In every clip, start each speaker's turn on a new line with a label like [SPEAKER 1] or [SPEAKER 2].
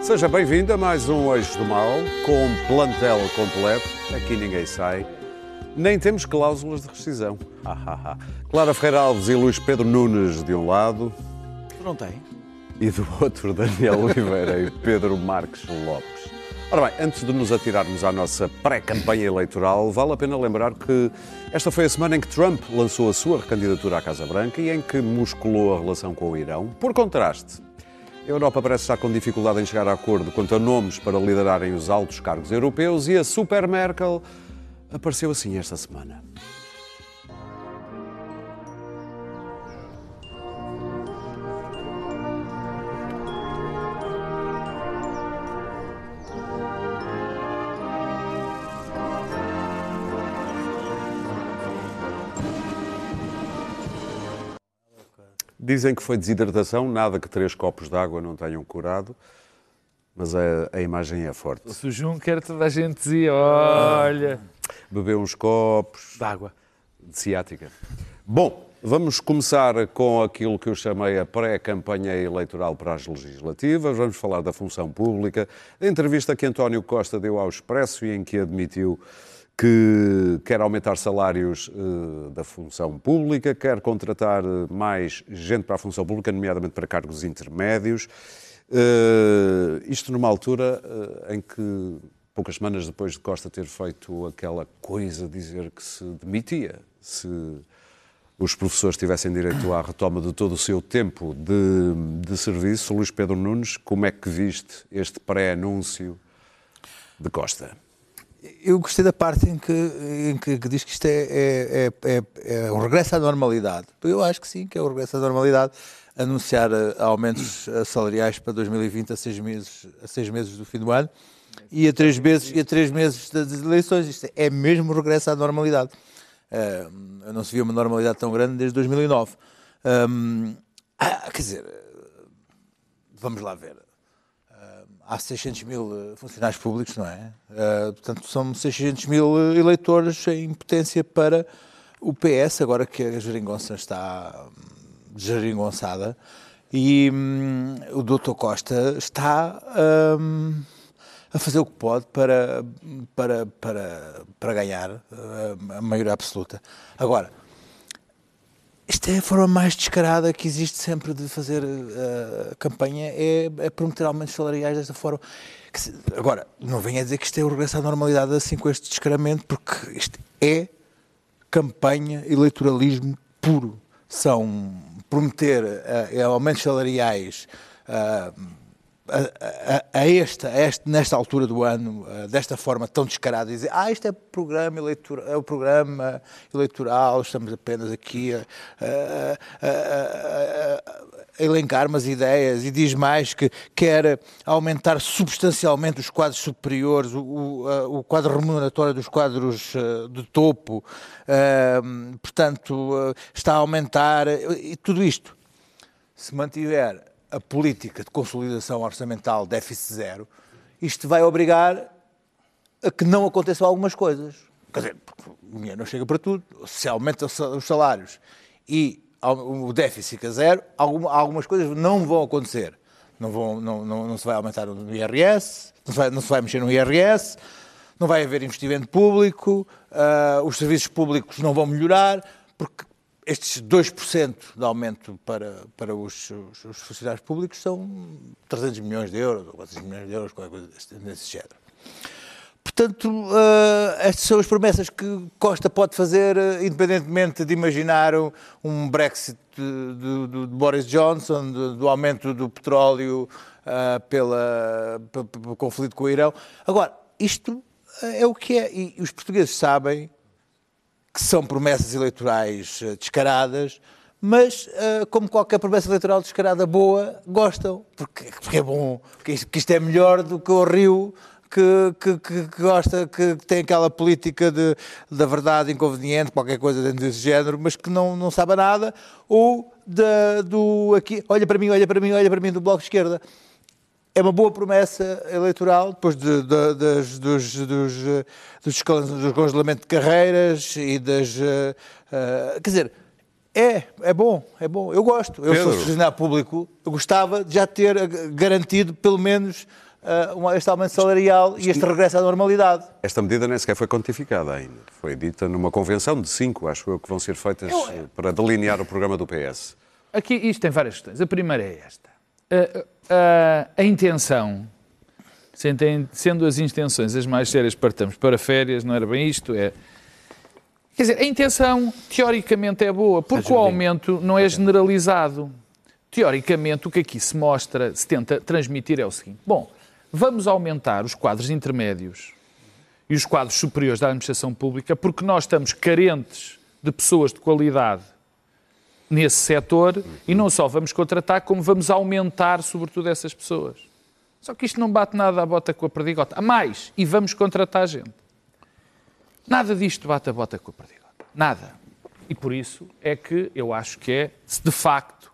[SPEAKER 1] Seja bem-vindo a mais um Eixo do Mal, com plantel completo. Aqui ninguém sai. Nem temos cláusulas de rescisão. Ah, ah, ah. Clara Ferreira Alves e Luís Pedro Nunes de um lado
[SPEAKER 2] Não tem?
[SPEAKER 1] e do outro Daniel Oliveira e Pedro Marques Lopes. Ora bem, antes de nos atirarmos à nossa pré-campanha eleitoral, vale a pena lembrar que esta foi a semana em que Trump lançou a sua recandidatura à Casa Branca e em que musculou a relação com o Irão. Por contraste, a Europa parece estar com dificuldade em chegar a acordo quanto a nomes para liderarem os altos cargos europeus e a Super Merkel apareceu assim esta semana. Dizem que foi desidratação, nada que três copos de água não tenham curado, mas a, a imagem é forte.
[SPEAKER 2] O Juncker, toda a gente dizia, olha...
[SPEAKER 1] Bebeu uns copos
[SPEAKER 2] D'água.
[SPEAKER 1] de ciática. Bom, vamos começar com aquilo que eu chamei a pré-campanha eleitoral para as legislativas. Vamos falar da função pública, da entrevista que António Costa deu ao Expresso e em que admitiu que quer aumentar salários eh, da função pública, quer contratar eh, mais gente para a função pública, nomeadamente para cargos intermédios. Eh, isto numa altura eh, em que, poucas semanas depois de Costa ter feito aquela coisa, dizer que se demitia, se os professores tivessem direito à retoma de todo o seu tempo de, de serviço. Luís Pedro Nunes, como é que viste este pré-anúncio de Costa?
[SPEAKER 3] Eu gostei da parte em que, em que, que diz que isto é, é, é, é, é um regresso à normalidade. Eu acho que sim, que é um regresso à normalidade. Anunciar eh, aumentos eh, salariais para 2020 a seis meses, a seis meses do fim do ano e a três meses, e a três meses das eleições. Isto é mesmo regresso à normalidade. Eh, não se via uma normalidade tão grande desde 2009. Hum, ah, quer dizer, vamos lá ver há 600 mil eh, funcionários públicos, não é? Uh, portanto, são 600 mil eh, eleitores em potência para o PS, agora que a geringonça está hum, geringonçada. E hum, o Dr. Costa está hum, a fazer o que pode para, para, para, para ganhar a maioria absoluta. Agora, esta é a forma mais descarada que existe sempre de fazer uh, campanha, é, é prometer aumentos salariais desta forma. Se- Agora, não venha dizer que isto é o regresso à normalidade assim com este descaramento, porque isto é campanha, eleitoralismo puro. São prometer uh, aumentos salariais uh, a, a, esta, a este, nesta altura do ano, uh, desta forma tão descarada, dizer, ah, isto é programa é o programa eleitoral, estamos apenas aqui a, elencar umas ideias e diz mais que quer aumentar substancialmente os quadros superiores, o, o, o quadro remuneratório dos quadros uh, de topo, uh, portanto, uh, está a aumentar, e tudo isto se mantiver a política de consolidação orçamental déficit zero, isto vai obrigar a que não aconteçam algumas coisas. Quer dizer, o dinheiro não chega para tudo. Se aumenta os salários e o déficit fica zero, algum- algumas coisas não vão acontecer. Não, vão, não, não, não se vai aumentar o IRS, não se vai, não se vai mexer no IRS, não vai haver investimento público, ah, os serviços públicos não vão melhorar, porque estes 2% de aumento para, para os, os- os funcionários públicos são 300 milhões de euros, ou 400 milhões de euros, qualquer coisa desse, desse género. Portanto, ah, estas são as promessas que Costa pode fazer, ah, independentemente de imaginar um, um Brexit de, de- de Boris Johnson, de- do aumento do petróleo ah, pela, pe- pe- pelo conflito com o Irão. Agora, isto é o que é, e os portugueses sabem que são promessas eleitorais eh, descaradas, mas, eh, como qualquer promessa eleitoral descarada boa, gostam, porque, porque é bom, porque isto, porque isto é melhor do que o Rio que, que, que- gosta, que tem aquela política de, da verdade inconveniente, qualquer coisa dentro desse género, mas que não, não sabe nada, ou do aqui, olha para mim, olha para mim, olha para mim, do Bloco de Esquerda. É uma boa promessa eleitoral, depois de- de- das- dos, dos, dos, escal- do congelamento de carreiras e das. eh, quer dizer, é, é bom, é bom. Eu gosto. Eu sou
[SPEAKER 1] Pedro.
[SPEAKER 3] funcionário público, eu gostava de já ter eh, garantido pelo menos eh, um- este aumento salarial e este regresso à normalidade.
[SPEAKER 1] Esta medida nem sequer foi quantificada ainda. Foi dita numa convenção de cinco, acho eu, que vão ser feitas eh, para delinear o programa do PS.
[SPEAKER 2] Aqui isto tem várias questões. A primeira é esta. A, a- a intenção, sendo as intenções as mais sérias, partamos para férias, não era bem isto, é... Quer dizer, a intenção teoricamente é boa, porque o aumento não é generalizado. Teoricamente, o que aqui se mostra, se tenta transmitir é o seguinte: bom, vamos aumentar os quadros intermédios e os quadros superiores da administração pública porque nós estamos carentes de pessoas de qualidade nesse setor e não só vamos contratar, como vamos aumentar, sobretudo, essas pessoas. Só que isto não bate nada à bota com a perdigota. A mais, e vamos contratar gente. Nada disto bate a bota com a perdigota. Nada. E por isso é que eu acho que é, de facto,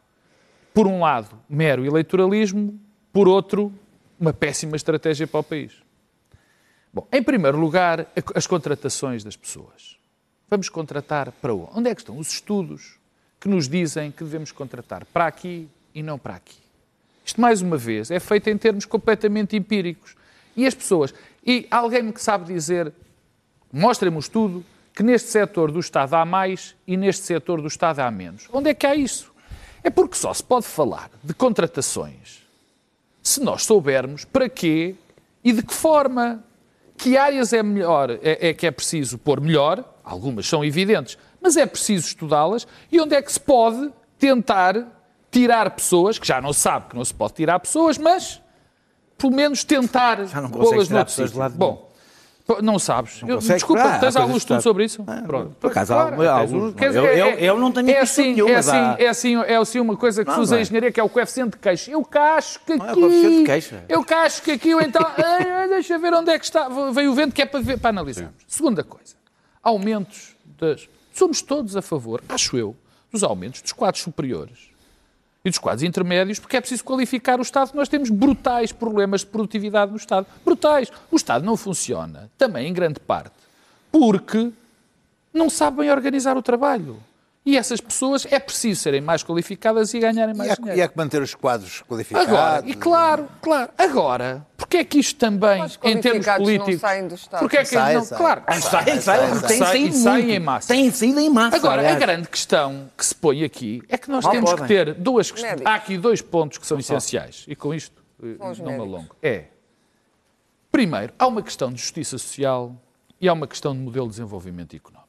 [SPEAKER 2] por um lado, mero eleitoralismo, por outro, uma péssima estratégia para o país. Bom, em primeiro lugar, as contratações das pessoas. Vamos contratar para onde? Onde é que estão os estudos que nos dizem que devemos contratar para aqui e não para aqui? Isto, mais uma vez, é feito em termos completamente empíricos. E as pessoas. E alguém que sabe dizer, mostrem-me o estudo, que neste setor do Estado há mais e neste setor do Estado há menos. Onde é que há isso? É porque só se pode falar de contratações se nós soubermos para quê e de que forma. Que áreas é melhor, é, é que é preciso pôr melhor, algumas são evidentes, mas é preciso estudá-las, e onde é que se pode tentar tirar pessoas, que já não se sabe que não se pode tirar pessoas, mas pelo menos tentar
[SPEAKER 4] não
[SPEAKER 2] pô-las
[SPEAKER 4] de
[SPEAKER 2] sítio.
[SPEAKER 4] lado.
[SPEAKER 2] Bom, não sabes. Eu-
[SPEAKER 4] consegue
[SPEAKER 2] desculpa,
[SPEAKER 4] há
[SPEAKER 2] tens algum estudo sobre isso?
[SPEAKER 4] Ah,
[SPEAKER 2] Pronto.
[SPEAKER 4] por acaso,
[SPEAKER 2] Claro,
[SPEAKER 4] há- alguns, não.
[SPEAKER 2] dizer,
[SPEAKER 4] Eu- eu- eu não tenho
[SPEAKER 2] é assim,
[SPEAKER 4] nenhum,
[SPEAKER 2] é assim,
[SPEAKER 4] há-
[SPEAKER 2] é assim, é assim uma coisa que se
[SPEAKER 4] Não,
[SPEAKER 2] usa
[SPEAKER 4] não
[SPEAKER 2] em
[SPEAKER 4] é.
[SPEAKER 2] engenharia, que é o coeficiente de queixa. Eu que acho que
[SPEAKER 4] Não é o coeficiente de
[SPEAKER 2] aqui...
[SPEAKER 4] queixa.
[SPEAKER 2] Eu acho que aqui, então... ai, ai, deixa ver onde é que está... Veio o vento que é para, ver, para analisarmos. Segunda coisa. Aumentos das... Somos todos a favor, acho eu, dos aumentos dos quadros superiores e dos quadros intermédios, porque é preciso qualificar o Estado. Nós temos brutais problemas de produtividade no Estado. Brutais. O Estado não funciona, também em grande parte, porque não sabe bem organizar o trabalho. E essas pessoas é preciso serem mais qualificadas e ganharem
[SPEAKER 3] E
[SPEAKER 2] mais
[SPEAKER 3] há,
[SPEAKER 2] dinheiro.
[SPEAKER 3] e há que manter os quadros qualificados.
[SPEAKER 2] Agora, e claro, claro, agora, porque é que isto também, em termos
[SPEAKER 5] qualificados não
[SPEAKER 2] políticos...
[SPEAKER 5] saem do Estado.
[SPEAKER 2] Porque é que
[SPEAKER 3] Sai,
[SPEAKER 2] não,
[SPEAKER 3] sai.
[SPEAKER 2] claro,
[SPEAKER 4] Sai, sai, sai,
[SPEAKER 2] sai- saem
[SPEAKER 4] muito.
[SPEAKER 2] em massa.
[SPEAKER 4] Tem saído em massa.
[SPEAKER 2] Agora, a
[SPEAKER 4] aliás.
[SPEAKER 2] grande questão que se põe aqui é que nós
[SPEAKER 4] Mal
[SPEAKER 2] temos
[SPEAKER 4] podem.
[SPEAKER 2] que ter duas questões. Há aqui dois pontos que são essenciais. E com isto eh, não me alongo. É, primeiro, há uma questão de justiça social e há uma questão de modelo de desenvolvimento económico.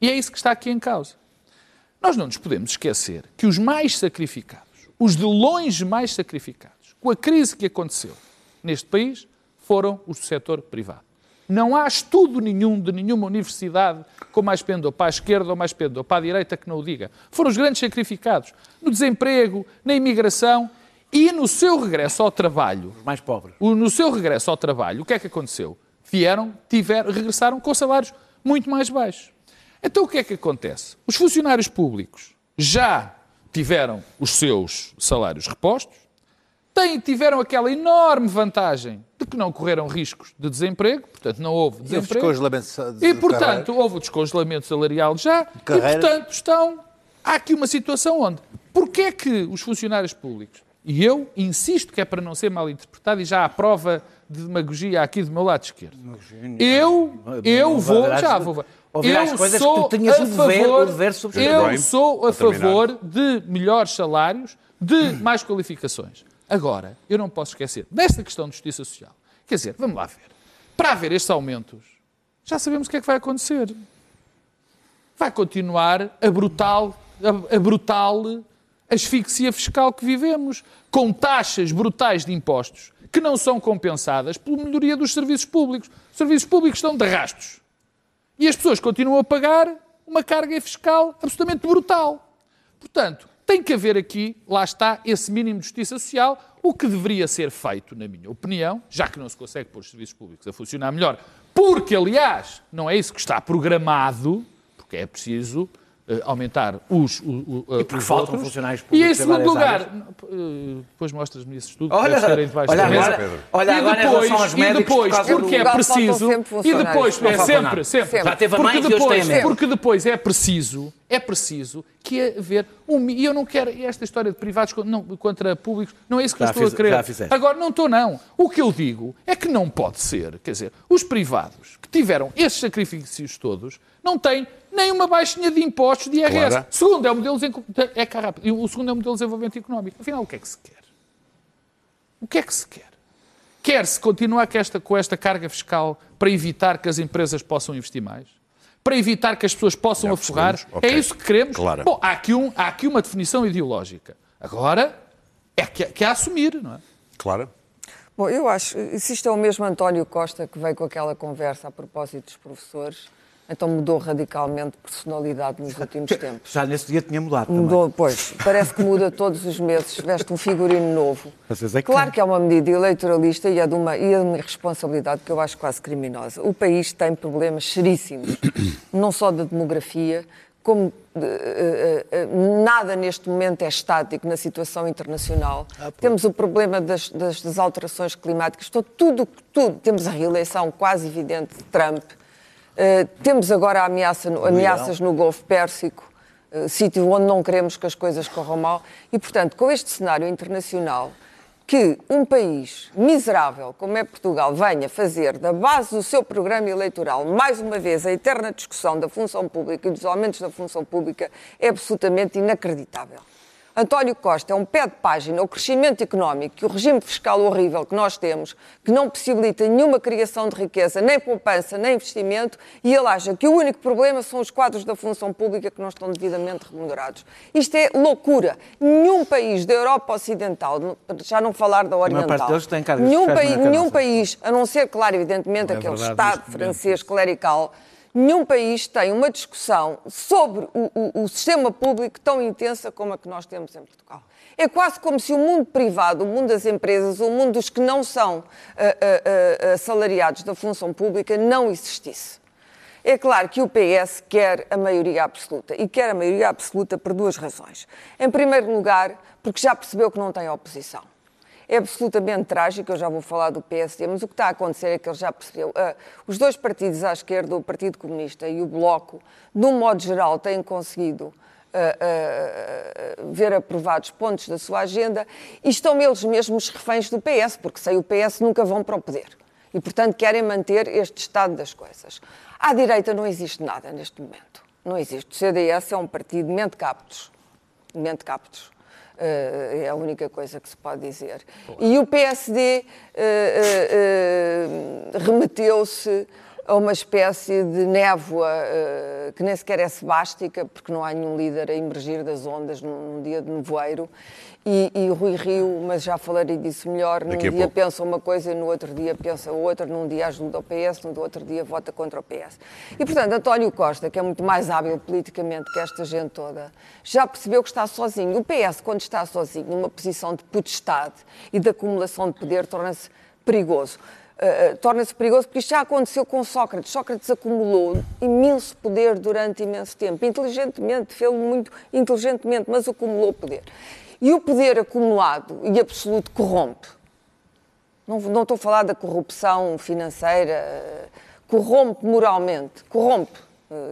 [SPEAKER 2] E é isso que está aqui em causa. Nós não nos podemos esquecer que os mais sacrificados, os de longe mais sacrificados, com a crise que aconteceu neste país, foram os do setor privado. Não há estudo nenhum de nenhuma universidade com mais pendor para a esquerda ou mais pendor para a direita que não o diga. Foram os grandes sacrificados no desemprego, na imigração e no seu regresso ao trabalho.
[SPEAKER 4] Os mais pobres.
[SPEAKER 2] O- no seu regresso ao trabalho, o que é que aconteceu? Vieram, tiveram, regressaram com salários muito mais baixos. Então o que é que acontece? Os funcionários públicos já tiveram os seus salários repostos, têm, tiveram aquela enorme vantagem de que não correram riscos de desemprego, portanto não houve
[SPEAKER 3] E
[SPEAKER 2] desemprego.
[SPEAKER 3] descongelamento de-
[SPEAKER 2] E, portanto, houve o descongelamento salarial já, e, portanto, estão... Há aqui uma situação onde... Porquê é que os funcionários públicos, e eu insisto que é para não ser mal interpretado, e já há prova de demagogia aqui do meu lado esquerdo, eu, eu vou... Já vou...
[SPEAKER 4] ouvirás
[SPEAKER 2] Eu
[SPEAKER 4] coisas que
[SPEAKER 2] sou
[SPEAKER 4] tu tinhas
[SPEAKER 2] a
[SPEAKER 4] o dever-
[SPEAKER 2] favor,
[SPEAKER 4] o dever de subscrever.
[SPEAKER 2] Eu
[SPEAKER 1] Bem,
[SPEAKER 2] sou a favor de melhores salários, de mais qualificações. Agora, eu não posso esquecer desta questão de justiça social. Quer dizer, vamos lá ver. Para haver estes aumentos, já sabemos o que é que vai acontecer. Vai continuar a brutal, a, a brutal asfixia fiscal que vivemos, com taxas brutais de impostos que não são compensadas pela melhoria dos serviços públicos. Os serviços públicos estão de rastos. E as pessoas continuam a pagar uma carga fiscal absolutamente brutal. Portanto, tem que haver aqui, lá está, esse mínimo de justiça social, o que deveria ser feito, na minha opinião, já que não se consegue pôr os serviços públicos a funcionar melhor, porque, aliás, não é isso que está programado, porque é preciso aumentar os, o, o,
[SPEAKER 4] E porque
[SPEAKER 2] os
[SPEAKER 4] faltam
[SPEAKER 2] outros.
[SPEAKER 4] funcionários
[SPEAKER 2] E em
[SPEAKER 4] públicos em
[SPEAKER 2] segundo lugar, eh, depois mostras-me esse estudo,
[SPEAKER 4] Olha,
[SPEAKER 2] aí debaixo
[SPEAKER 4] olha
[SPEAKER 2] da mesa.
[SPEAKER 4] agora, olha
[SPEAKER 2] e
[SPEAKER 4] agora em
[SPEAKER 2] depois,
[SPEAKER 4] relação aos
[SPEAKER 2] e
[SPEAKER 4] médicos,
[SPEAKER 2] depois
[SPEAKER 4] por
[SPEAKER 2] porque é preciso,
[SPEAKER 5] sempre
[SPEAKER 2] e depois, é sempre,
[SPEAKER 4] nada.
[SPEAKER 2] sempre,
[SPEAKER 4] Já teve a
[SPEAKER 2] porque
[SPEAKER 4] mais e hoje
[SPEAKER 2] depois, porque depois é preciso, é preciso que haver um, e eu não quero esta história de privados não, contra públicos, não é isso que
[SPEAKER 4] Já
[SPEAKER 2] eu estou
[SPEAKER 4] fiz-
[SPEAKER 2] a querer. Agora, não estou não. O que eu digo é que não pode ser, quer dizer, os privados que tiveram esses sacrifícios todos não têm nem uma baixinha de impostos de IRS.
[SPEAKER 1] Claro.
[SPEAKER 2] Segundo, é o modelo é rápido. O segundo é o modelo de desenvolvimento económico. Afinal, o que é que se quer? O que é que se quer? Quer-se continuar com esta, com esta carga fiscal para evitar que as empresas possam investir mais? Para evitar que as pessoas possam
[SPEAKER 1] Já
[SPEAKER 2] aforrar?
[SPEAKER 1] percebemos. Ok.
[SPEAKER 2] É isso que queremos?
[SPEAKER 1] Claro.
[SPEAKER 2] Bom, há aqui, um, há aqui uma definição ideológica. Agora, é que, que há a assumir, não é?
[SPEAKER 1] Claro.
[SPEAKER 5] Bom, eu acho, se isto é o mesmo António Costa que veio com aquela conversa a propósito dos professores, então mudou radicalmente de personalidade nos últimos tempos.
[SPEAKER 4] Já nesse dia tinha mudado também.
[SPEAKER 5] Mudou, pois, parece que muda todos os meses, veste um figurino novo.
[SPEAKER 4] É que
[SPEAKER 5] claro que é uma medida eleitoralista e é, de uma, e é uma irresponsabilidade que eu acho quase criminosa. O país tem problemas seríssimos, não só da demografia, como de, eh, eh, nada neste momento é estático na situação internacional. Temos o problema das, das- das alterações climáticas, Tô- tudo, tudo. Temos a reeleição quase evidente de Trump. Uh, temos agora ameaça no- ameaças no Golfo Pérsico, uh, sítio onde não queremos que as coisas corram mal. E, portanto, com este cenário internacional, que um país miserável como é Portugal venha fazer da base do seu programa eleitoral, mais uma vez, a eterna discussão da função pública e dos aumentos da função pública, é absolutamente inacreditável. António Costa é um pé de página, o crescimento económico e o regime fiscal horrível que nós temos, que não possibilita nenhuma criação de riqueza, nem poupança, nem investimento, e ele acha que o único problema são os quadros da função pública que não estão devidamente remunerados. Isto é loucura. Nenhum país da Europa Ocidental, já não falar da Oriental, nenhum, país, nenhum país, a não ser, claro, evidentemente,
[SPEAKER 2] é
[SPEAKER 5] aquele
[SPEAKER 2] verdade
[SPEAKER 5] Estado
[SPEAKER 2] momento,
[SPEAKER 5] francês clerical, nenhum país tem uma discussão sobre o, o- o sistema público tão intensa como a que nós temos em Portugal. É quase como se o mundo privado, o mundo das empresas, o mundo dos que não são ah, ah, ah, assalariados da função pública não existisse. É claro que o PS quer a maioria absoluta e quer a maioria absoluta por duas razões. Em primeiro lugar, porque já percebeu que não tem oposição. É absolutamente trágico, eu já vou falar do PSD, mas o que está a acontecer é que ele já percebeu. ah, os dois partidos à esquerda, o Partido Comunista e o Bloco, de um modo geral, têm conseguido ah, ah, ver aprovados pontos da sua agenda e estão eles mesmos reféns do PS, porque sem o PS nunca vão para o poder. E, portanto, querem manter este estado das coisas. À direita não existe nada neste momento. Não existe. O CDS é um partido de mente captos. Mente captos. Eh, é a única coisa que se pode dizer. E o PSD eh, eh, eh, remeteu-se a uma espécie de névoa que nem sequer é sebástica, porque não há nenhum líder a emergir das ondas num, num dia de nevoeiro. E, e o Rui Rio, mas já falarei disso melhor, num dia
[SPEAKER 1] pouco.
[SPEAKER 5] pensa uma coisa e no outro dia pensa outra, num dia ajuda o PS, no outro dia vota contra o PS. E, portanto, António Costa, que é muito mais hábil politicamente que esta gente toda, já percebeu que está sozinho. O PS, quando está sozinho, numa posição de potestade e de acumulação de poder, torna-se perigoso. Uh, torna-se perigoso porque isto já aconteceu com Sócrates. Sócrates acumulou imenso poder durante imenso tempo, inteligentemente, fez muito inteligentemente, mas acumulou poder. E o poder acumulado e absoluto corrompe. Não, não estou a falar da corrupção financeira, eh, corrompe moralmente, corrompe.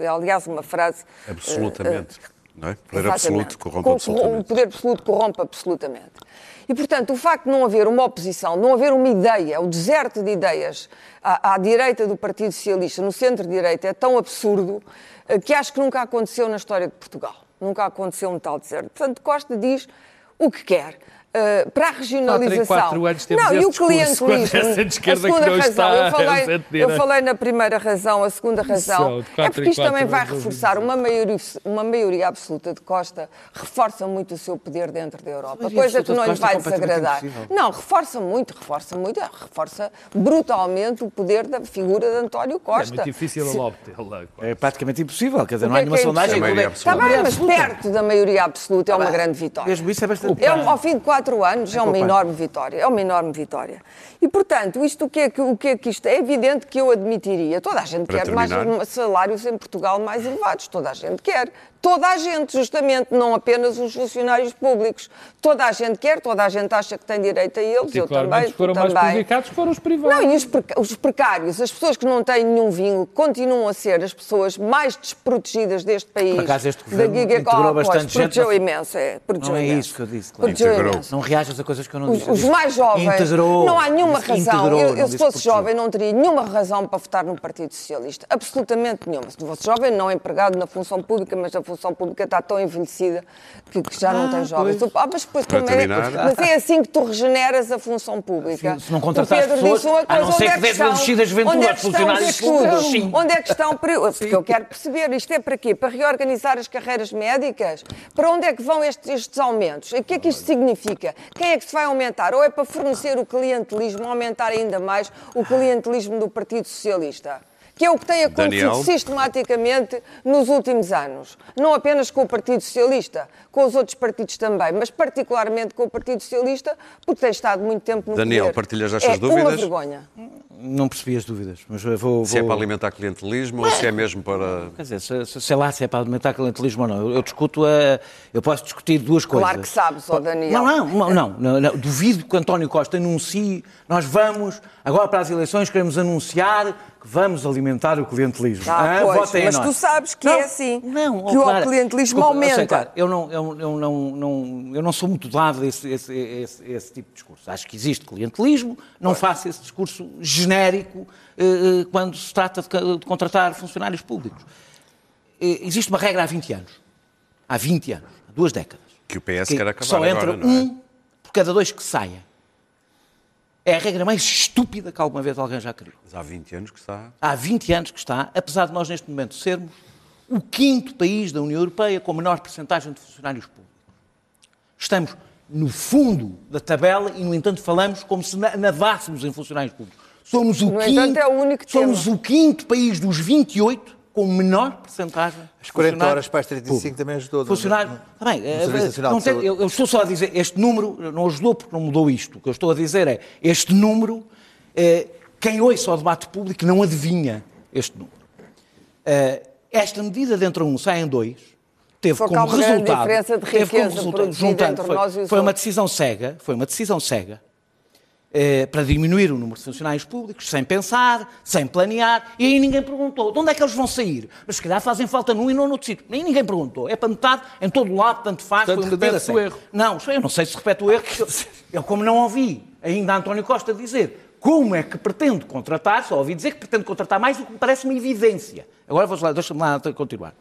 [SPEAKER 5] É, aliás, uma frase. eh,
[SPEAKER 1] Absolutamente. Não é? Poder absoluto corrompe
[SPEAKER 5] Com- O
[SPEAKER 1] absolutamente.
[SPEAKER 5] poder absoluto corrompe absolutamente. E, portanto, o facto de não haver uma oposição, não haver uma ideia, o deserto de ideias à, à direita do Partido Socialista, no centro-direita, é tão absurdo que acho que nunca aconteceu na história de Portugal. Nunca aconteceu um tal deserto. Portanto, Costa diz o que quer. Eh, para a regionalização.
[SPEAKER 2] quatro anos temos
[SPEAKER 5] não, e o clientelismo. a segunda razão,
[SPEAKER 2] está
[SPEAKER 5] eu falei,
[SPEAKER 2] a
[SPEAKER 5] eu falei na primeira razão, a segunda razão é porque isto também vai reforçar uma maioria, uma maioria absoluta de Costa, reforça muito o seu poder dentro da Europa, coisa que não lhe
[SPEAKER 4] é
[SPEAKER 5] vai desagradar.
[SPEAKER 4] impossível.
[SPEAKER 5] Não, reforça muito, reforça muito, é, reforça brutalmente o poder da figura de António
[SPEAKER 2] É
[SPEAKER 5] Costa.
[SPEAKER 2] muito difícil ele obtê-la.
[SPEAKER 4] É praticamente impossível, quer dizer, não há
[SPEAKER 5] é
[SPEAKER 4] nenhuma
[SPEAKER 5] é
[SPEAKER 4] sondagem.
[SPEAKER 5] Está bem, mas perto da maioria absoluta é uma grande vitória.
[SPEAKER 4] Mesmo isso é bastante.
[SPEAKER 5] É, ao fim de quatro anos é uma
[SPEAKER 4] poupança.
[SPEAKER 5] enorme vitória, é uma enorme vitória. E, portanto, isto o que é que, o que, é que isto é? É evidente que eu admitiria. Toda a gente
[SPEAKER 1] Para
[SPEAKER 5] quer mais
[SPEAKER 1] terminar.
[SPEAKER 5] salários em Portugal mais elevados. Toda a gente quer. Toda a gente, justamente, não apenas os funcionários públicos. Toda a gente quer, toda a gente acha que tem direito a eles. Eu também,
[SPEAKER 2] foram mais
[SPEAKER 5] também.
[SPEAKER 2] prejudicados foram os privados.
[SPEAKER 5] Não, e os, preca- os precários, as pessoas que não têm nenhum vinho, continuam a ser as pessoas mais desprotegidas deste país.
[SPEAKER 4] Por acaso este
[SPEAKER 5] da
[SPEAKER 4] governo
[SPEAKER 5] gig
[SPEAKER 4] integrou
[SPEAKER 5] economy.
[SPEAKER 4] bastante gente,
[SPEAKER 5] Protegeu imenso, é. Protegeu
[SPEAKER 4] Não é
[SPEAKER 5] imenso.
[SPEAKER 4] isso que eu disse, claro.
[SPEAKER 1] Integrou.
[SPEAKER 4] Não reajas a coisas que eu não
[SPEAKER 5] Os,
[SPEAKER 4] disse.
[SPEAKER 5] Os
[SPEAKER 4] disse,
[SPEAKER 5] mais jovens,
[SPEAKER 4] Integrou.
[SPEAKER 5] não há nenhuma razão.
[SPEAKER 4] integrou,
[SPEAKER 5] eu, eu, se fosse jovem, não teria nenhuma razão para votar no Partido Socialista. Absolutamente nenhuma. Se fosse jovem, não empregado na função pública, mas a função pública está tão envelhecida que, que já não tem jovens. Ah, mas depois é,
[SPEAKER 1] terminar.
[SPEAKER 5] mas é assim que tu regeneras a função pública.
[SPEAKER 4] Se não
[SPEAKER 5] O
[SPEAKER 4] contratares
[SPEAKER 5] Pedro
[SPEAKER 4] pessoas,
[SPEAKER 5] disse uma
[SPEAKER 4] a não ser que
[SPEAKER 5] é é que estão
[SPEAKER 4] funcionários
[SPEAKER 5] os estudos?
[SPEAKER 4] públicos?
[SPEAKER 5] Onde é que estão? Porque eu quero perceber, isto é para quê? Para reorganizar as carreiras médicas? Para onde é que vão estes, estes aumentos? O que é que isto significa? Quem é que se vai aumentar? Ou é para fornecer o clientelismo, aumentar ainda mais o clientelismo do Partido Socialista? Que é o que tem acontecido
[SPEAKER 1] Daniel?
[SPEAKER 5] sistematicamente nos últimos anos. Não apenas com o Partido Socialista, com os outros partidos também, mas particularmente com o Partido Socialista, porque tem estado muito tempo no
[SPEAKER 1] Daniel,
[SPEAKER 5] poder.
[SPEAKER 1] partilhas estas
[SPEAKER 5] é
[SPEAKER 1] dúvidas?
[SPEAKER 5] uma vergonha.
[SPEAKER 4] Não percebi as dúvidas, mas eu vou.
[SPEAKER 1] Se é
[SPEAKER 4] vou-
[SPEAKER 1] para alimentar clientelismo ou se é mesmo para.
[SPEAKER 4] Quer dizer, se- se- sei lá se é para alimentar clientelismo ou não. Eu, eu discuto a. Eu posso discutir duas coisas.
[SPEAKER 5] Claro que sabes, ó Daniel.
[SPEAKER 4] Não, não, não, não, não, não. Duvido que António Costa anuncie. Nós vamos, agora para as eleições, queremos anunciar vamos alimentar o clientelismo.
[SPEAKER 5] Ah,
[SPEAKER 4] Ah,
[SPEAKER 5] pois, mas
[SPEAKER 4] nós.
[SPEAKER 5] tu sabes que é assim,
[SPEAKER 4] Não,
[SPEAKER 5] que
[SPEAKER 4] oh,
[SPEAKER 5] o clientelismo
[SPEAKER 4] desculpa, eu sei,
[SPEAKER 5] aumenta.
[SPEAKER 4] Eu, não, eu, eu não, não, eu não sou muito dado a esse, esse, esse, esse tipo de discurso. Acho que existe clientelismo, não faço esse discurso genérico eh, eh, quando se trata de, de contratar funcionários públicos. Eh, existe uma regra há 20 anos. Há 20 anos, há duas décadas.
[SPEAKER 1] Que o PS
[SPEAKER 4] que
[SPEAKER 1] quer acabar
[SPEAKER 4] só entra
[SPEAKER 1] agora, não é?
[SPEAKER 4] um por cada dois que saia. É a regra mais estúpida que alguma vez alguém já criou.
[SPEAKER 1] Mas há 20 anos que está.
[SPEAKER 4] Há 20 anos que está, apesar de nós neste momento sermos o quinto país da União Europeia com menor percentagem de funcionários públicos. Estamos no fundo da tabela e, no entanto, falamos como se na- nadássemos em funcionários públicos. Somos o
[SPEAKER 5] No
[SPEAKER 4] quinto,
[SPEAKER 5] entanto, é o único
[SPEAKER 4] somos o quinto país dos 28 com menor percentagem
[SPEAKER 3] As 40
[SPEAKER 4] funcionários
[SPEAKER 3] horas para as 35
[SPEAKER 4] públicos.
[SPEAKER 3] também ajudou. não é?
[SPEAKER 4] Funcionário. Tá bem, eh,
[SPEAKER 3] Serviço Nacional
[SPEAKER 4] não
[SPEAKER 3] de
[SPEAKER 4] tem- eu, eu estou só a dizer, este número não ajudou porque não mudou isto. O que eu estou a dizer é, este número, eh, quem ouça ao debate público não adivinha este número. Eh, esta medida de entre um sai em dois teve
[SPEAKER 5] Só
[SPEAKER 4] como resultado,
[SPEAKER 5] diferença de
[SPEAKER 4] teve como resultado- juntando,
[SPEAKER 5] entre
[SPEAKER 4] foi,
[SPEAKER 5] e
[SPEAKER 4] foi uma decisão cega, foi uma decisão cega eh, para diminuir o número de funcionários públicos, sem pensar, sem planear, e aí ninguém perguntou de onde é que eles vão sair. Mas se calhar fazem falta num e não noutro sítio. Nem ninguém perguntou. É para metade, em todo o lado, tanto faz.
[SPEAKER 2] Portanto,
[SPEAKER 4] medida
[SPEAKER 2] repete-se o erro.
[SPEAKER 4] Não, eu não sei se repete o erro, eu, eu como não ouvi ainda António Costa dizer como é que pretende contratar, só ouvi dizer que pretende contratar mais, o que me parece uma evidência. Agora vou lá, deixa-me lá continuar.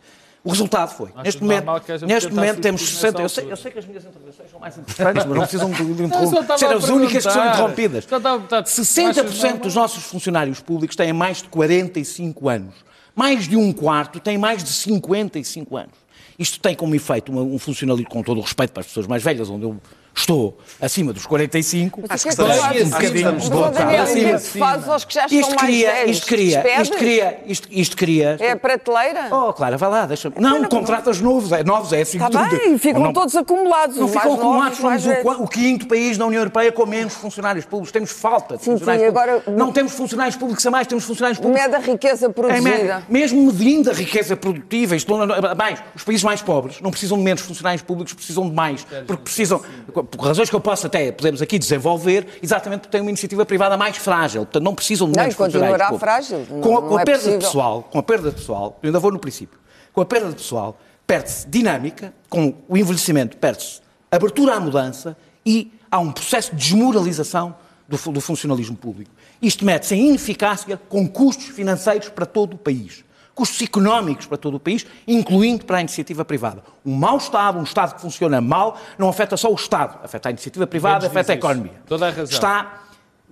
[SPEAKER 4] O resultado foi,
[SPEAKER 2] Achas
[SPEAKER 4] neste momento,
[SPEAKER 2] que haja
[SPEAKER 4] neste momento temos
[SPEAKER 2] substituir
[SPEAKER 4] 60. Eu sei, eu sei que as minhas intervenções são mais importantes, mas não precisam de, de interromper.
[SPEAKER 2] estava
[SPEAKER 4] Ser
[SPEAKER 2] a
[SPEAKER 4] as únicas que são interrompidas.
[SPEAKER 2] Estava- está-
[SPEAKER 4] 60% dos nossos funcionários públicos têm mais de 45 anos. Mais de um quarto tem mais de 55 anos. Isto tem como efeito um funcionalismo, com todo o respeito para as pessoas mais velhas, onde eu estou acima dos 45,
[SPEAKER 5] Mas o que é fazes?
[SPEAKER 1] um bocadinho
[SPEAKER 5] Mas, ó,
[SPEAKER 1] desbotados.
[SPEAKER 5] Daniel, o que é que
[SPEAKER 4] Acima.
[SPEAKER 5] fazes aos que já estão
[SPEAKER 4] isto
[SPEAKER 5] mais
[SPEAKER 4] cria,
[SPEAKER 5] velhos?
[SPEAKER 4] isto cria, isto cria, isto, isto cria.
[SPEAKER 5] É a prateleira?
[SPEAKER 4] Oh, Clara, vá lá, deixa-me. Não, contratas novos, é novos, é assim
[SPEAKER 5] Está bem, ficam
[SPEAKER 4] Não-
[SPEAKER 5] todos acumulados.
[SPEAKER 4] Não ficam
[SPEAKER 5] mais
[SPEAKER 4] acumulados,
[SPEAKER 5] mais
[SPEAKER 4] somos o, o quinto país da União Europeia com menos funcionários públicos. Temos falta de
[SPEAKER 5] Sim,
[SPEAKER 4] funcionários
[SPEAKER 5] sim,
[SPEAKER 4] públicos.
[SPEAKER 5] agora-
[SPEAKER 4] Não temos funcionários públicos a mais, temos funcionários públicos.
[SPEAKER 5] Mede a riqueza
[SPEAKER 4] Em
[SPEAKER 5] produzida.
[SPEAKER 4] média, mesmo medindo a riqueza produtiva, isto, não- não- bem, os países mais pobres não precisam de menos funcionários públicos, precisam de mais, porque precisam, por razões que eu posso até, podemos aqui desenvolver, exatamente porque têm uma iniciativa privada mais frágil, portanto não precisam de
[SPEAKER 5] e continuará
[SPEAKER 4] funcionários
[SPEAKER 5] frágil,
[SPEAKER 4] públicos.
[SPEAKER 5] não-
[SPEAKER 4] com a, com a
[SPEAKER 5] é
[SPEAKER 4] perda
[SPEAKER 5] possível.
[SPEAKER 4] pessoal, com a perda pessoal, eu ainda vou no princípio, com a perda de pessoal, perde-se dinâmica, com o envelhecimento perde-se abertura à mudança e há um processo de desmoralização do, do funcionalismo público. Isto mete-se em ineficácia com custos financeiros para todo o país. Custos económicos para todo o país, incluindo para a iniciativa privada. Um mau Estado, um Estado que funciona mal, não afeta só o Estado, afeta a iniciativa privada, afeta a
[SPEAKER 2] diz isso.
[SPEAKER 4] economia.
[SPEAKER 2] Toda a razão.
[SPEAKER 4] Está,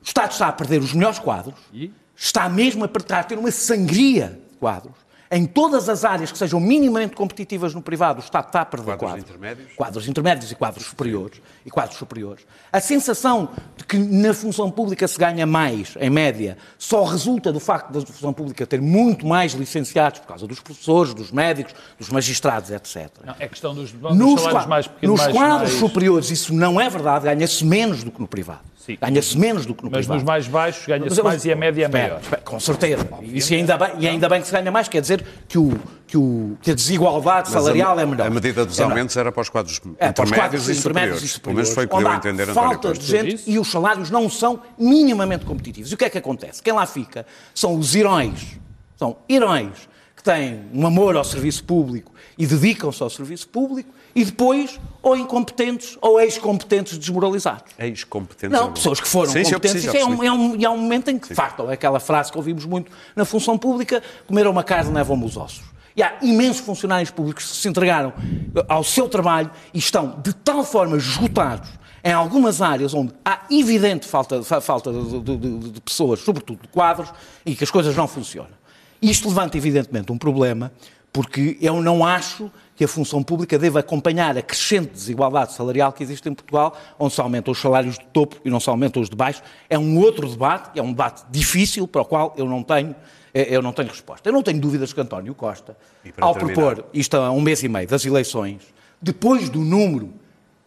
[SPEAKER 4] o Estado está a perder os melhores quadros,
[SPEAKER 2] E?
[SPEAKER 4] está mesmo a, per- a ter uma sangria de quadros. Em todas as áreas que sejam minimamente competitivas no privado, o Estado está a perder
[SPEAKER 1] Quadros
[SPEAKER 4] quadros.
[SPEAKER 1] intermédios?
[SPEAKER 4] Quadros intermédios e quadros superiores. E quadros superiores. A sensação de que na função pública se ganha mais, em média, só resulta do facto da função pública ter muito mais licenciados por causa dos professores, dos médicos, dos magistrados, etc.
[SPEAKER 2] Não, é questão dos, dos
[SPEAKER 4] Nos,
[SPEAKER 2] salários mais pequenos.
[SPEAKER 4] nos
[SPEAKER 2] mais,
[SPEAKER 4] quadros
[SPEAKER 2] mais-
[SPEAKER 4] superiores isso não é verdade, ganha-se menos do que no privado.
[SPEAKER 2] Sim.
[SPEAKER 4] Ganha-se menos do que no
[SPEAKER 2] Mas
[SPEAKER 4] privado.
[SPEAKER 2] nos mais baixos ganha-se
[SPEAKER 4] Mas
[SPEAKER 2] mais e a média é maior.
[SPEAKER 4] espera, com certeza. Isso e ainda, bem, e ainda bem que se ganha mais, quer dizer que, o, que, o, que a desigualdade
[SPEAKER 1] Mas
[SPEAKER 4] salarial
[SPEAKER 1] a,
[SPEAKER 4] é menor.
[SPEAKER 1] A medida dos
[SPEAKER 4] É
[SPEAKER 1] aumentos era para os quadros
[SPEAKER 4] É, para os
[SPEAKER 1] intermédios,
[SPEAKER 4] quadros
[SPEAKER 1] e,
[SPEAKER 4] intermédios
[SPEAKER 1] superiores.
[SPEAKER 4] e
[SPEAKER 1] Pelo menos
[SPEAKER 4] superiores.
[SPEAKER 1] foi o que deu a entender António
[SPEAKER 4] falta de gente e os salários não são minimamente competitivos. E o que é que acontece? Quem lá fica são os heróis. São heróis que têm um amor ao serviço público e dedicam-se ao serviço público e depois ou incompetentes ou ex-competentes desmoralizados.
[SPEAKER 1] Ex-competentes.
[SPEAKER 4] Não, pessoas que foram
[SPEAKER 1] Sim, eu
[SPEAKER 4] competentes. Isso é um, é um- e há um momento em que, de facto, é aquela frase que ouvimos muito na função pública: comer uma carne levam-me os ossos. E há imensos funcionários públicos que se entregaram ao seu trabalho e estão de tal forma esgotados em algumas áreas onde há evidente falta, fa- falta de, de- de- de pessoas, sobretudo de quadros, e que as coisas não funcionam. Isto levanta, evidentemente, um problema, porque eu não acho que a função pública deva acompanhar a crescente desigualdade salarial que existe em Portugal, onde se aumentam os salários de topo e não se aumentam os de baixo. É um outro debate, é um debate difícil para o qual eu não tenho, eh, eu não tenho resposta. Eu não tenho dúvidas que António Costa, ao
[SPEAKER 1] terminar?
[SPEAKER 4] propor isto há um mês e meio das eleições, depois do número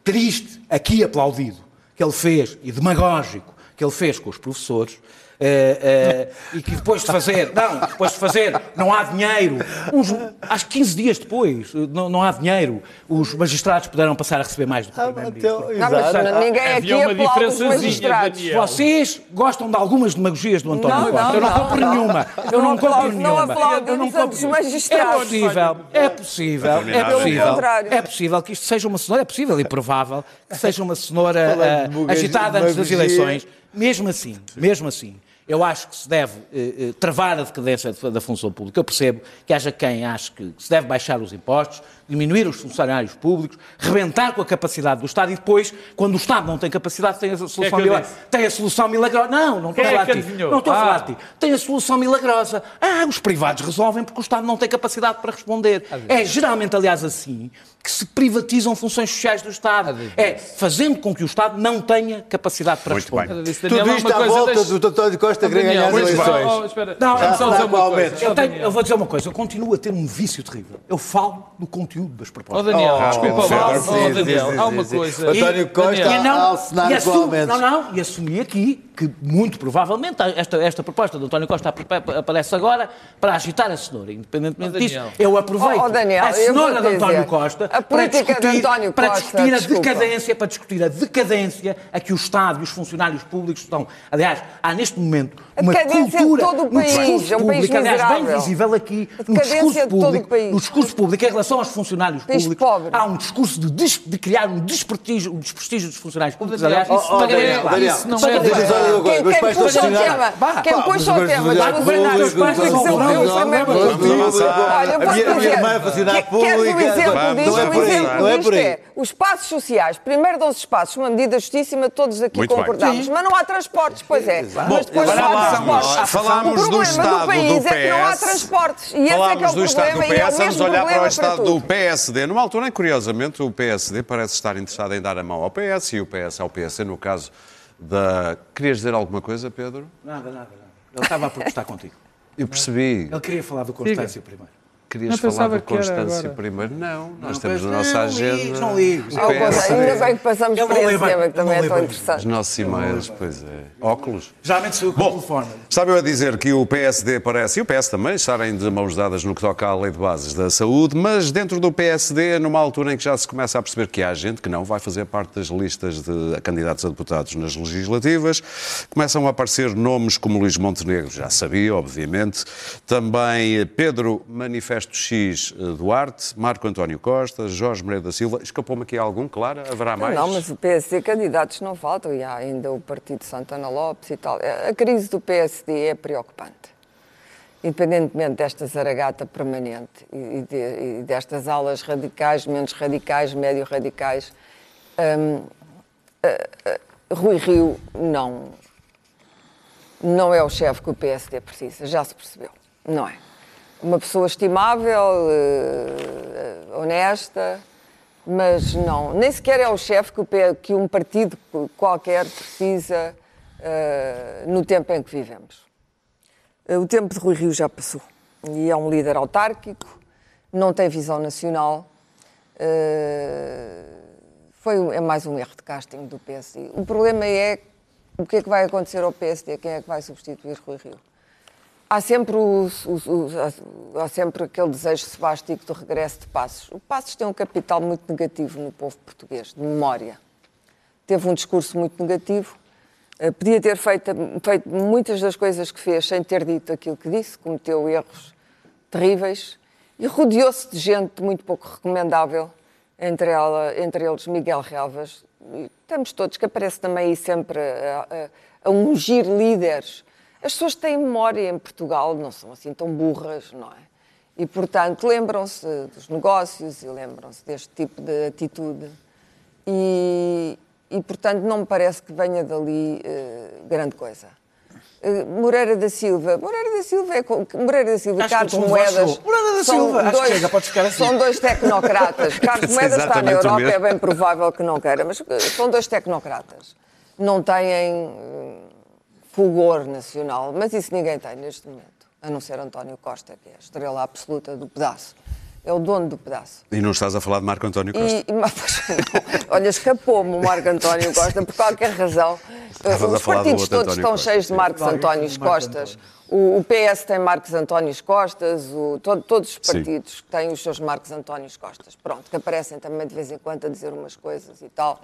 [SPEAKER 4] triste, aqui aplaudido, que ele fez, e demagógico, que ele fez com os professores, eh, eh, e que depois de fazer, não, depois de fazer, não há dinheiro, os, acho que 15 dias depois, eh, não, não há dinheiro, os magistrados puderam passar a receber mais do que o Primeiro-Ministro.
[SPEAKER 5] Não, mas
[SPEAKER 3] Exato.
[SPEAKER 5] ninguém aqui
[SPEAKER 2] Havia uma diferençazinha,
[SPEAKER 5] magistrados.
[SPEAKER 2] Daniel.
[SPEAKER 4] Vocês gostam de algumas demagogias do António
[SPEAKER 5] Não,
[SPEAKER 4] Costa.
[SPEAKER 5] não,
[SPEAKER 4] eu não
[SPEAKER 5] não,
[SPEAKER 4] compro
[SPEAKER 5] não.
[SPEAKER 4] nenhuma. Eu
[SPEAKER 5] Não
[SPEAKER 4] não compro nenhuma. Eu não compro.
[SPEAKER 5] magistrados.
[SPEAKER 4] É possível, é possível, é possível. É possível que isto seja uma cenoura, é possível e provável que seja uma cenoura ah,
[SPEAKER 3] demagogia-
[SPEAKER 4] agitada antes das eleições. Mesmo assim, mesmo assim, eu acho que se deve eh, eh, travar a decadência da- função pública. Eu percebo que haja quem ache que se deve baixar os impostos, diminuir os funcionários públicos, rebentar com a capacidade do Estado e depois, quando o Estado não tem capacidade, tem a solução,
[SPEAKER 2] eu
[SPEAKER 4] mila-
[SPEAKER 2] disse?
[SPEAKER 4] tem a solução milagrosa. Não, não estou a
[SPEAKER 2] é
[SPEAKER 4] falar de ti. Não estou a
[SPEAKER 2] Ah.
[SPEAKER 4] falar de ti. Tem a solução milagrosa. Ah, os privados resolvem porque o Estado não tem capacidade para responder. É geralmente, aliás, assim que se privatizam funções sociais do Estado. É fazendo com que o Estado não tenha capacidade para
[SPEAKER 1] Muito
[SPEAKER 4] responder.
[SPEAKER 1] bem.
[SPEAKER 2] Disse,
[SPEAKER 3] Tudo isto à
[SPEAKER 2] coisa,
[SPEAKER 3] volta do António Costa querer
[SPEAKER 2] Daniel,
[SPEAKER 3] ganhar as eleições.
[SPEAKER 2] Oh, espera.
[SPEAKER 4] Não,
[SPEAKER 2] Deixa-me
[SPEAKER 4] não,
[SPEAKER 2] só
[SPEAKER 3] não,
[SPEAKER 2] dizer uma
[SPEAKER 3] não,
[SPEAKER 2] coisa.
[SPEAKER 3] não,
[SPEAKER 4] Eu,
[SPEAKER 2] Oh,
[SPEAKER 4] tenho-
[SPEAKER 2] Daniel.
[SPEAKER 4] eu vou dizer uma coisa, eu continuo a ter um vício terrível. Eu falo do conteúdo das
[SPEAKER 2] Oh,
[SPEAKER 4] propostas.
[SPEAKER 2] Daniel,
[SPEAKER 3] Oh,
[SPEAKER 2] desculpa.
[SPEAKER 3] Sim,
[SPEAKER 2] Oh,
[SPEAKER 3] sim,
[SPEAKER 2] Daniel,
[SPEAKER 3] sim,
[SPEAKER 2] há uma coisa.
[SPEAKER 3] António Costa
[SPEAKER 2] Daniel,
[SPEAKER 4] E
[SPEAKER 3] ao cenário
[SPEAKER 4] e não, não, e assumi aqui que muito provavelmente esta, esta proposta de António Costa ap- aparece agora para agitar a cenoura. Independentemente
[SPEAKER 2] Oh,
[SPEAKER 4] disso, eu aproveito
[SPEAKER 5] Oh, oh, Daniel,
[SPEAKER 4] a cenoura de António Costa
[SPEAKER 5] a
[SPEAKER 4] para discutir,
[SPEAKER 5] António
[SPEAKER 4] para
[SPEAKER 5] Costa,
[SPEAKER 4] discutir a
[SPEAKER 5] desculpa.
[SPEAKER 4] decadência, para discutir a decadência a que o Estado e os funcionários públicos estão. Aliás, há neste momento uma cultura
[SPEAKER 5] todo o
[SPEAKER 4] no
[SPEAKER 5] país,
[SPEAKER 4] discurso
[SPEAKER 5] é um país
[SPEAKER 4] público, aliás, bem
[SPEAKER 5] miserável.
[SPEAKER 4] visível aqui no discurso
[SPEAKER 5] de todo o
[SPEAKER 4] público,
[SPEAKER 5] país.
[SPEAKER 4] no discurso público em relação aos funcionários
[SPEAKER 5] País
[SPEAKER 4] públicos.
[SPEAKER 5] pobre.
[SPEAKER 4] Há um discurso de, de criar um desprestígio, um desprestígio dos funcionários públicos. Aliás,
[SPEAKER 2] isso
[SPEAKER 3] Oh,
[SPEAKER 2] não
[SPEAKER 3] Daniel, Daniel,
[SPEAKER 2] isso não é
[SPEAKER 5] Quem, puxa o tema, quem puxa o
[SPEAKER 3] os
[SPEAKER 5] tema tudo.
[SPEAKER 1] avançar.
[SPEAKER 5] Olha, eu
[SPEAKER 3] A
[SPEAKER 5] posso dizer,
[SPEAKER 3] é
[SPEAKER 5] que- queres o exemplo disto?
[SPEAKER 1] não é
[SPEAKER 5] O
[SPEAKER 1] por aí,
[SPEAKER 5] exemplo
[SPEAKER 3] é
[SPEAKER 5] disto é os espaços sociais. Primeiro dão-se espaços, uma medida justíssima, todos aqui concordamos. Mas não há transportes, pois é. Mas depois não há
[SPEAKER 1] falámos-
[SPEAKER 5] transportes.
[SPEAKER 1] falámos
[SPEAKER 5] o
[SPEAKER 1] do
[SPEAKER 5] problema
[SPEAKER 1] estado
[SPEAKER 5] do país é que não há transportes. E esse é que é
[SPEAKER 1] Falámos
[SPEAKER 5] o
[SPEAKER 1] do estado do
[SPEAKER 5] problema e é o
[SPEAKER 1] PS, vamos
[SPEAKER 5] mesmo
[SPEAKER 1] olhar para o estado do PSD. Numa altura em, curiosamente, o PSD parece estar interessado em dar a mão ao PS e o PS ao PSD, no caso da... Querias dizer alguma coisa, Pedro?
[SPEAKER 4] Nada, nada, nada. Ele estava a protestar contigo.
[SPEAKER 1] Eu percebi.
[SPEAKER 4] Ele queria falar do Constâncio primeiro.
[SPEAKER 1] Querias
[SPEAKER 2] Não
[SPEAKER 1] falar Constâncio
[SPEAKER 2] agora.
[SPEAKER 1] primeiro? Não, nós
[SPEAKER 4] Não,
[SPEAKER 1] temos
[SPEAKER 4] pois
[SPEAKER 1] a nossa
[SPEAKER 4] não,
[SPEAKER 1] agenda.
[SPEAKER 4] ligo, não ligo.
[SPEAKER 1] o
[SPEAKER 5] Ao contrário,
[SPEAKER 1] PSD.
[SPEAKER 5] Ainda bem que passamos por esse tema, que também é tão
[SPEAKER 4] bem.
[SPEAKER 1] Os
[SPEAKER 5] interessante.
[SPEAKER 1] nossos e-mails, pois é. Óculos?
[SPEAKER 4] Geralmente sou o
[SPEAKER 1] Bom,
[SPEAKER 4] telefone.
[SPEAKER 1] estava eu a dizer que o PSD parece, e o PS também, estarem de mãos dadas no que toca à lei de bases da saúde, mas dentro do PSD, numa altura em que já se começa a perceber que há gente que não vai fazer parte das listas de candidatos a deputados nas legislativas, começam a aparecer nomes como Luís Montenegro, já sabia, obviamente, também Pedro Manifesto X eh, Duarte, Marco António Costa, Jorge Moreira da Silva. Escapou-me aqui algum, Clara? Haverá mais?
[SPEAKER 5] Não, mas o PSD candidatos não faltam e há ainda o Partido Santana Lopes e tal. A crise do PSD é preocupante. independentemente desta zaragata permanente e, de, e destas alas radicais, menos radicais, médio radicais, hum, uh, uh, Rui Rio não, não é o chefe que o PSD precisa, já se percebeu, não é? Uma pessoa estimável, uh, honesta, mas não, nem sequer é o chefe que, um partido qualquer precisa no tempo em que vivemos. O tempo de Rui Rio já passou e é um líder autárquico, não tem visão nacional. Foi, é mais um erro de casting do PSD. O problema é o que é que vai acontecer ao PSD, quem é que vai substituir Rui Rio. Há sempre, o, o, o, há sempre aquele desejo sebástico do regresso de Passos. O Passos tem um capital muito negativo no povo português, de memória. Teve um discurso muito negativo, eh, podia ter feito, feito muitas das coisas que fez sem ter dito aquilo que disse, cometeu erros terríveis e rodeou-se de gente muito pouco recomendável, entre, ela, entre eles Miguel Relvas. Estamos todos, que aparece também aí sempre a, a, a ungir líderes. As pessoas têm memória em Portugal, não são assim tão burras, não é? E, portanto, lembram-se dos negócios e lembram-se deste tipo de atitude. E, e, portanto, não me parece que venha dali uh, grande coisa. Uh, Moreira da Silva, Moreira da Silva é Moreira da Silva,
[SPEAKER 4] acho
[SPEAKER 5] Carlos Moedas.
[SPEAKER 4] Moreira da Silva,
[SPEAKER 5] dois,
[SPEAKER 4] acho que chega, pode ficar assim.
[SPEAKER 5] São dois tecnocratas. Carlos Moedas está na Europa, é bem provável que não queira, mas eh, são dois tecnocratas. Não têm fulgor nacional, mas isso ninguém tem neste momento, a não ser António Costa, que é a estrela absoluta do pedaço é o dono do pedaço.
[SPEAKER 1] E não estás a falar de Marco António Costa?
[SPEAKER 5] E, mas, olha, escapou-me o Marco António Costa, por qualquer razão.
[SPEAKER 1] Estavas
[SPEAKER 5] Os partidos todos estão Costa. cheios de Marcos Antónios Costas. O, o, PS tem Marcos Antónios Costas, o, todo, todos os partidos Sim. têm os seus Marcos Antónios Costas. Pronto, que aparecem também de vez em quando a dizer umas coisas e tal.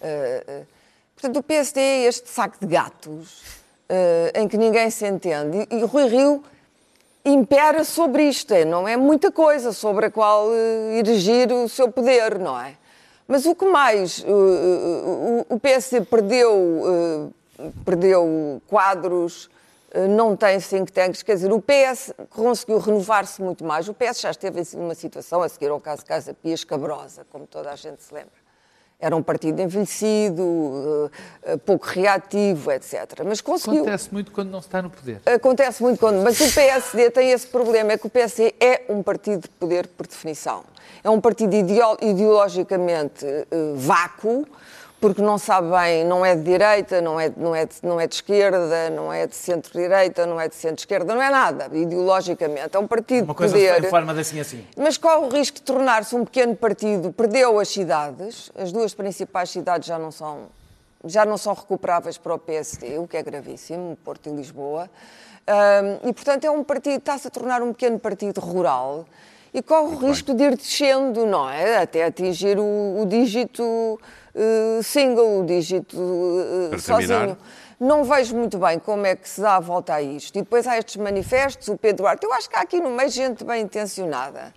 [SPEAKER 5] Uh, uh, portanto, o PSD é este saco de gatos em que ninguém se entende. E, e Rui Rio impera sobre isto, é, não é muita coisa sobre a qual uh, erigir o seu poder, não é? Mas o que mais uh, o PSD perdeu, perdeu quadros, não tem think tanks, quer dizer, o PS conseguiu renovar-se muito mais. O PS já esteve em uma situação, a seguir ao caso Casa Pia, escabrosa, como toda a gente se lembra era um partido envelhecido, eh, eh, pouco reativo, etc. Mas conseguiu.
[SPEAKER 2] Acontece muito quando não está no poder.
[SPEAKER 5] Acontece muito quando. Mas o PSD tem esse problema, é que o PSD é um partido de poder por definição. É um partido ideologicamente uh, vácuo, porque não sabe bem, não é de direita, não é, não é, de, não é de esquerda, não é de centro-direita, não é de centro-esquerda, não é nada, ideologicamente. É um partido
[SPEAKER 4] Uma
[SPEAKER 5] de poder.
[SPEAKER 4] Em forma de assim assim.
[SPEAKER 5] Mas corre o risco de tornar-se um pequeno partido, perdeu as cidades, as duas principais cidades já não são, já não são recuperáveis para o PSD, o que é gravíssimo, Porto e Lisboa. Um, e, portanto, é um partido, está-se a tornar um pequeno partido rural e corre o risco de ir descendo, não é? Até atingir o, o dígito uh, single, o dígito uh, sozinho. Não vejo muito bem como é que se dá a volta a isto. E depois há estes manifestos, o Pedro Duarte. Eu acho que há aqui no meio gente bem intencionada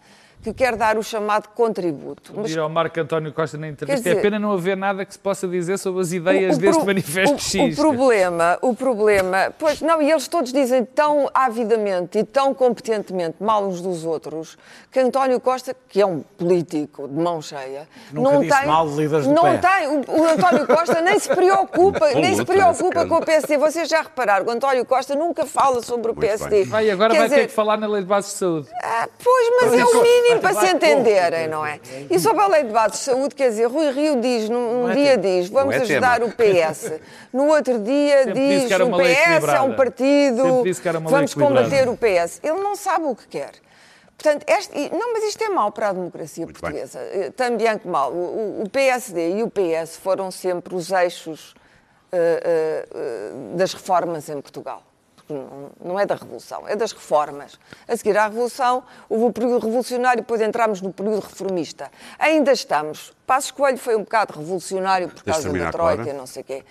[SPEAKER 5] que quer dar o chamado contributo.
[SPEAKER 2] Mas... Ir ao Marco António Costa na entrevista. Dizer, é pena não haver nada que se possa dizer sobre as ideias o, o deste pro, manifesto
[SPEAKER 5] o,
[SPEAKER 2] X.
[SPEAKER 5] O problema, o problema, pois não, e eles todos dizem tão avidamente e tão competentemente mal uns dos outros que António Costa, que é um político de mão cheia,
[SPEAKER 4] Nunca
[SPEAKER 5] não
[SPEAKER 4] disse
[SPEAKER 5] tem,
[SPEAKER 4] mal líderes do
[SPEAKER 5] não
[SPEAKER 4] pé.
[SPEAKER 5] tem, o, o António Costa nem se preocupa, nem se preocupa com o PSD. Vocês já repararam, o António Costa nunca fala sobre o
[SPEAKER 1] Muito
[SPEAKER 5] PSD.
[SPEAKER 1] bem.
[SPEAKER 2] Vai, agora
[SPEAKER 5] Quer
[SPEAKER 2] vai
[SPEAKER 5] dizer,
[SPEAKER 2] ter que falar na lei de bases de saúde.
[SPEAKER 5] ah, pois, mas é o mínimo para se entenderem, não é? E sobre a lei de bases de saúde, quer dizer, Rui Rio diz, num um
[SPEAKER 4] é
[SPEAKER 5] dia diz, vamos
[SPEAKER 1] é
[SPEAKER 5] ajudar o PS. No outro dia
[SPEAKER 2] Sempre
[SPEAKER 5] diz, o PS é um partido,
[SPEAKER 2] Sempre
[SPEAKER 5] vamos combater o PS. Ele não sabe o que quer. Portanto, este, não, mas isto é mau para a democracia
[SPEAKER 1] Muito
[SPEAKER 5] portuguesa. Eh, Também que mal. O, o- PSD e o PS foram sempre os eixos eh, eh, das reformas em Portugal. Não, não é da Revolução, é das reformas. A seguir à Revolução, houve o período revolucionário, depois entramos no período reformista. Ainda estamos. Passos Coelho foi um bocado revolucionário por causa da Troika,
[SPEAKER 1] Clara.
[SPEAKER 5] não sei o quê.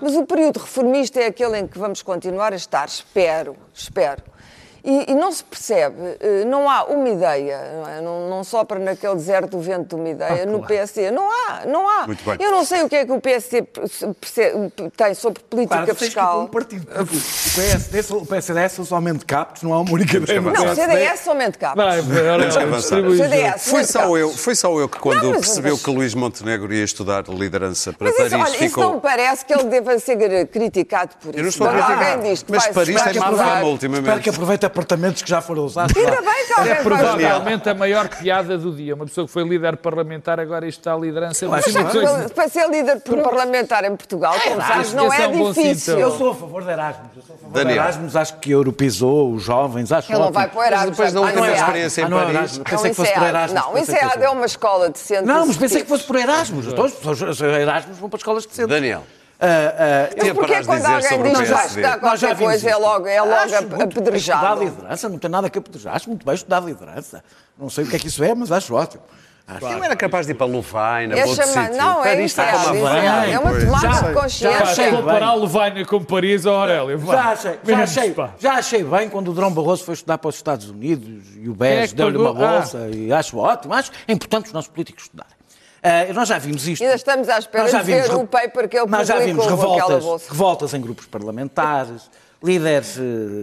[SPEAKER 5] Mas o período reformista é aquele em que vamos continuar a estar, espero, espero. E, e não se percebe, eh, não há uma ideia, não, é? não, não sopra naquele deserto do vento de uma ideia no PSD. Não há, não há.
[SPEAKER 1] Muito bem.
[SPEAKER 5] Eu não sei o que é que o PSD tem sobre política
[SPEAKER 4] Claro,
[SPEAKER 5] fiscal.
[SPEAKER 4] um partido. O PSD, o PSD são somente captos, não há uma única ideia.
[SPEAKER 5] Não,
[SPEAKER 4] PSD.
[SPEAKER 5] CDS somente cabe.
[SPEAKER 2] Vai,
[SPEAKER 5] CDS.
[SPEAKER 1] Foi só,
[SPEAKER 5] capos.
[SPEAKER 1] eu, foi só eu que, quando
[SPEAKER 5] Não,
[SPEAKER 1] percebeu
[SPEAKER 5] mas-
[SPEAKER 1] que Luís Montenegro ia estudar liderança para
[SPEAKER 5] Mas
[SPEAKER 1] Paris,
[SPEAKER 5] isso, olha, isso
[SPEAKER 1] ficou.
[SPEAKER 5] não me parece que ele deva ser criticado por isso.
[SPEAKER 1] Eu não estou a
[SPEAKER 5] Quando
[SPEAKER 1] criticar, mas
[SPEAKER 5] vai
[SPEAKER 1] Paris
[SPEAKER 5] vai
[SPEAKER 1] tem má fama ultimamente.
[SPEAKER 4] Espero que aproveite apartamentos que já foram usados.
[SPEAKER 5] Ainda bem que
[SPEAKER 2] É
[SPEAKER 5] alguém
[SPEAKER 2] provavelmente a maior piada do dia. Uma pessoa que foi líder parlamentar agora está à liderança. Mas
[SPEAKER 4] que
[SPEAKER 5] Para- Para ser líder parlamentar em Portugal, como sabes, não é
[SPEAKER 2] é um
[SPEAKER 5] difícil.
[SPEAKER 4] Eu sou a favor de Erasmus. Eu sou a favor
[SPEAKER 1] Daniel.
[SPEAKER 4] de Erasmus. Acho que europeizou os jovens. Acho
[SPEAKER 5] Ele não vai para o Erasmus.
[SPEAKER 1] depois da
[SPEAKER 5] vai para
[SPEAKER 1] última
[SPEAKER 5] o INSEAD.
[SPEAKER 1] experiência em
[SPEAKER 4] Ah, não,
[SPEAKER 1] Paris.
[SPEAKER 5] É um
[SPEAKER 4] Pensei que fosse para
[SPEAKER 5] INSEAD.
[SPEAKER 4] Erasmus.
[SPEAKER 5] Não, o
[SPEAKER 4] Pensei que
[SPEAKER 5] INSEAD
[SPEAKER 4] fosse-
[SPEAKER 5] é uma escola decente.
[SPEAKER 4] Não, mas pensei que fosse por Erasmus. Todos os Erasmus vão para escolas decentes.
[SPEAKER 1] Daniel,
[SPEAKER 4] Ah, ah,
[SPEAKER 5] Mas porquê
[SPEAKER 1] para
[SPEAKER 5] quando
[SPEAKER 1] dizer
[SPEAKER 5] alguém diz estudar
[SPEAKER 4] já
[SPEAKER 5] qualquer
[SPEAKER 4] vimos
[SPEAKER 5] coisa, é logo, é logo
[SPEAKER 4] bem estudar
[SPEAKER 5] apedrejado?
[SPEAKER 4] liderança, não tem nada que apedrejar. Acho muito bem estudar liderança. Não sei o que é que isso é, mas acho ótimo. Acho
[SPEAKER 1] Ele era capaz de ir para Louvaina,
[SPEAKER 5] É
[SPEAKER 1] para outro
[SPEAKER 5] chamar,
[SPEAKER 1] sítio.
[SPEAKER 5] não, é
[SPEAKER 1] Paris está
[SPEAKER 5] INSEAD.
[SPEAKER 1] como a
[SPEAKER 5] INSEAD.
[SPEAKER 1] Havana.
[SPEAKER 5] É uma tomada
[SPEAKER 4] Já
[SPEAKER 5] de consciência.
[SPEAKER 4] já sei.
[SPEAKER 2] comparar Levaina com Paris, ó Aurélio.
[SPEAKER 4] Já achei, já, achei, já achei bem quando o Drão Barroso foi estudar para os Estados Unidos e o
[SPEAKER 2] é
[SPEAKER 4] BES
[SPEAKER 2] que
[SPEAKER 4] deu-lhe uma?
[SPEAKER 2] Ah.
[SPEAKER 4] bolsa e acho ótimo. Acho é importante os nossos políticos estudarem. Ah, nós já vimos isto.
[SPEAKER 5] Ainda estamos à espera
[SPEAKER 4] Nós já
[SPEAKER 5] de ver
[SPEAKER 4] vimos-
[SPEAKER 5] o paper que ele
[SPEAKER 4] Nós já vimos revoltas, revoltas em grupos parlamentares, líderes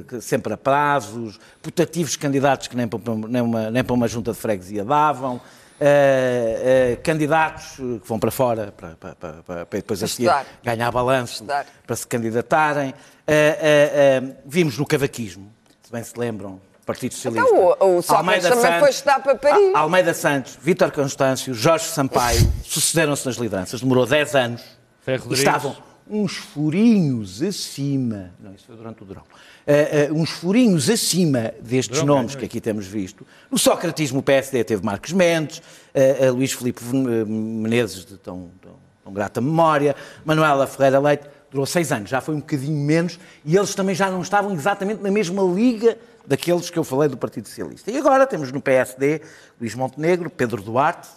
[SPEAKER 4] que sempre a prazos, putativos candidatos que nem para, nem uma, nem para uma junta de freguesia davam, eh, eh, candidatos que vão para fora para, para, para, para depois a seguir
[SPEAKER 5] estudar.
[SPEAKER 4] ganhar balanço
[SPEAKER 5] Estudar.
[SPEAKER 4] para se candidatarem. Eh, vimos no cavaquismo, se bem se lembram, Partido Socialista.
[SPEAKER 5] Então, o- o Sócrates também foi estudar para Paris.
[SPEAKER 4] Almeida Santos, Vítor Constâncio, Jorge Sampaio sucederam-se nas lideranças. Demorou 10 anos. E estavam uns furinhos acima. Não, isso foi durante o Durão. Eh, eh, uns furinhos acima destes
[SPEAKER 2] Durão,
[SPEAKER 4] nomes
[SPEAKER 2] bem,
[SPEAKER 4] que aqui temos visto. No socratismo, o PSD teve Marcos Mendes, eh, Luís Filipe Menezes, de tão, tão, tão grata memória, Manuela Ferreira Leite, durou seis anos, já foi um bocadinho menos, e eles também já não estavam exatamente na mesma liga daqueles que eu falei do Partido Socialista. E agora temos no PSD Luís Montenegro, Pedro Duarte,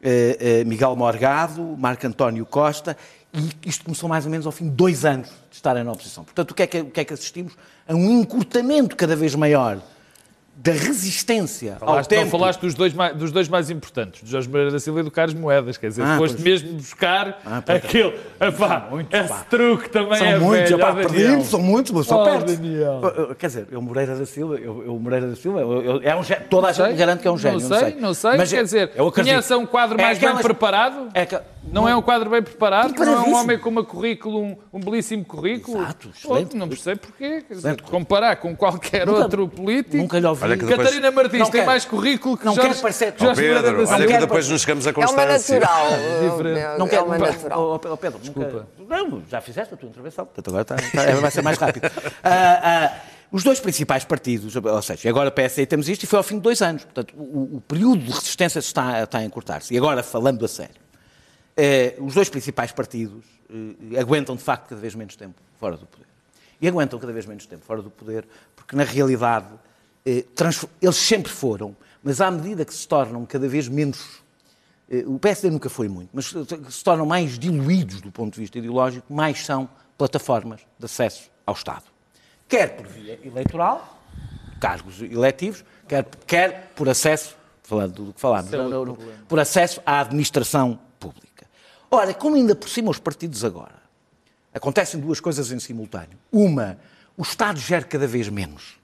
[SPEAKER 4] eh, eh, Miguel Morgado, Marco António Costa, e isto começou mais ou menos ao fim de dois anos de estarem na oposição. Portanto, o que é que, o que, é que assistimos? A um encurtamento cada vez maior da resistência ao
[SPEAKER 2] Falaste, não
[SPEAKER 4] tempo.
[SPEAKER 2] falaste dos dois, mais, dos dois mais importantes, do Jorge Moreira da Silva e do Carlos Moedas. Quer dizer,
[SPEAKER 4] Ah,
[SPEAKER 2] foste
[SPEAKER 4] pois.
[SPEAKER 2] mesmo buscar
[SPEAKER 4] Ah, é.
[SPEAKER 2] aquele. Epá, esse
[SPEAKER 4] pá.
[SPEAKER 2] truque também
[SPEAKER 4] São
[SPEAKER 2] é
[SPEAKER 4] muitos,
[SPEAKER 2] velho. ó, Daniel.
[SPEAKER 4] perdido, são muitos, mas só
[SPEAKER 2] Oh,
[SPEAKER 4] perto.
[SPEAKER 2] Daniel.
[SPEAKER 4] Eu- eu- Quer dizer, eu Moreira da Silva, eu, eu Moreira da Silva, eu- eu- é um gé- toda a
[SPEAKER 2] Sei,
[SPEAKER 4] gente garante que é um gênio.
[SPEAKER 2] Não sei, não sei.
[SPEAKER 4] Mas
[SPEAKER 2] quer dizer,
[SPEAKER 4] eu acredito.
[SPEAKER 2] conhece um quadro
[SPEAKER 4] É
[SPEAKER 2] mais bem
[SPEAKER 4] aquelas-
[SPEAKER 2] preparado?
[SPEAKER 4] É que-
[SPEAKER 2] Não é um quadro bem preparado? Não é um homem com uma currículo, um, um belíssimo currículo?
[SPEAKER 4] Exato, excelente.
[SPEAKER 2] não percebo porquê. Quer dizer, comparar com qualquer
[SPEAKER 4] Nunca-
[SPEAKER 2] outro político.
[SPEAKER 4] Nunca lhe ouvi.
[SPEAKER 1] Olha que depois-
[SPEAKER 2] Catarina Martins
[SPEAKER 4] Não
[SPEAKER 2] tem
[SPEAKER 4] quero.
[SPEAKER 2] mais currículo que
[SPEAKER 4] Não
[SPEAKER 2] Jorge,
[SPEAKER 4] quero parecer-
[SPEAKER 2] Jorge Moreira
[SPEAKER 1] Pedro, olha que depois não chegamos a
[SPEAKER 5] É uma
[SPEAKER 1] Constância.
[SPEAKER 5] natural. É-
[SPEAKER 4] Não
[SPEAKER 5] é
[SPEAKER 4] quero.
[SPEAKER 5] uma
[SPEAKER 4] não,
[SPEAKER 5] natural.
[SPEAKER 4] oh, oh, Pedro,
[SPEAKER 2] Desculpa.
[SPEAKER 4] Nunca, não, já fizeste a tua intervenção. Portanto, agora está- está- vai ser mais rápido. Ah, ah, os dois principais partidos, ou seja, agora PSD temos isto e foi ao fim de dois anos. Portanto, o, o período de resistência está, está a encurtar-se. E agora, falando a sério, eh, os dois principais partidos eh, aguentam, de facto, cada vez menos tempo fora do poder. E aguentam cada vez menos tempo fora do poder, porque, na realidade, eh, eles sempre foram, mas à medida que se tornam cada vez menos eh, o PSD nunca foi muito, mas se tornam mais diluídos do ponto de vista ideológico, mais são plataformas de acesso ao Estado. Quer por via eleitoral, cargos eletivos, quer, quer por acesso, falando do que falámos,
[SPEAKER 2] é
[SPEAKER 4] por acesso à administração. Ora, como ainda por cima os partidos agora, acontecem duas coisas em simultâneo. Uma, o Estado gera cada vez menos.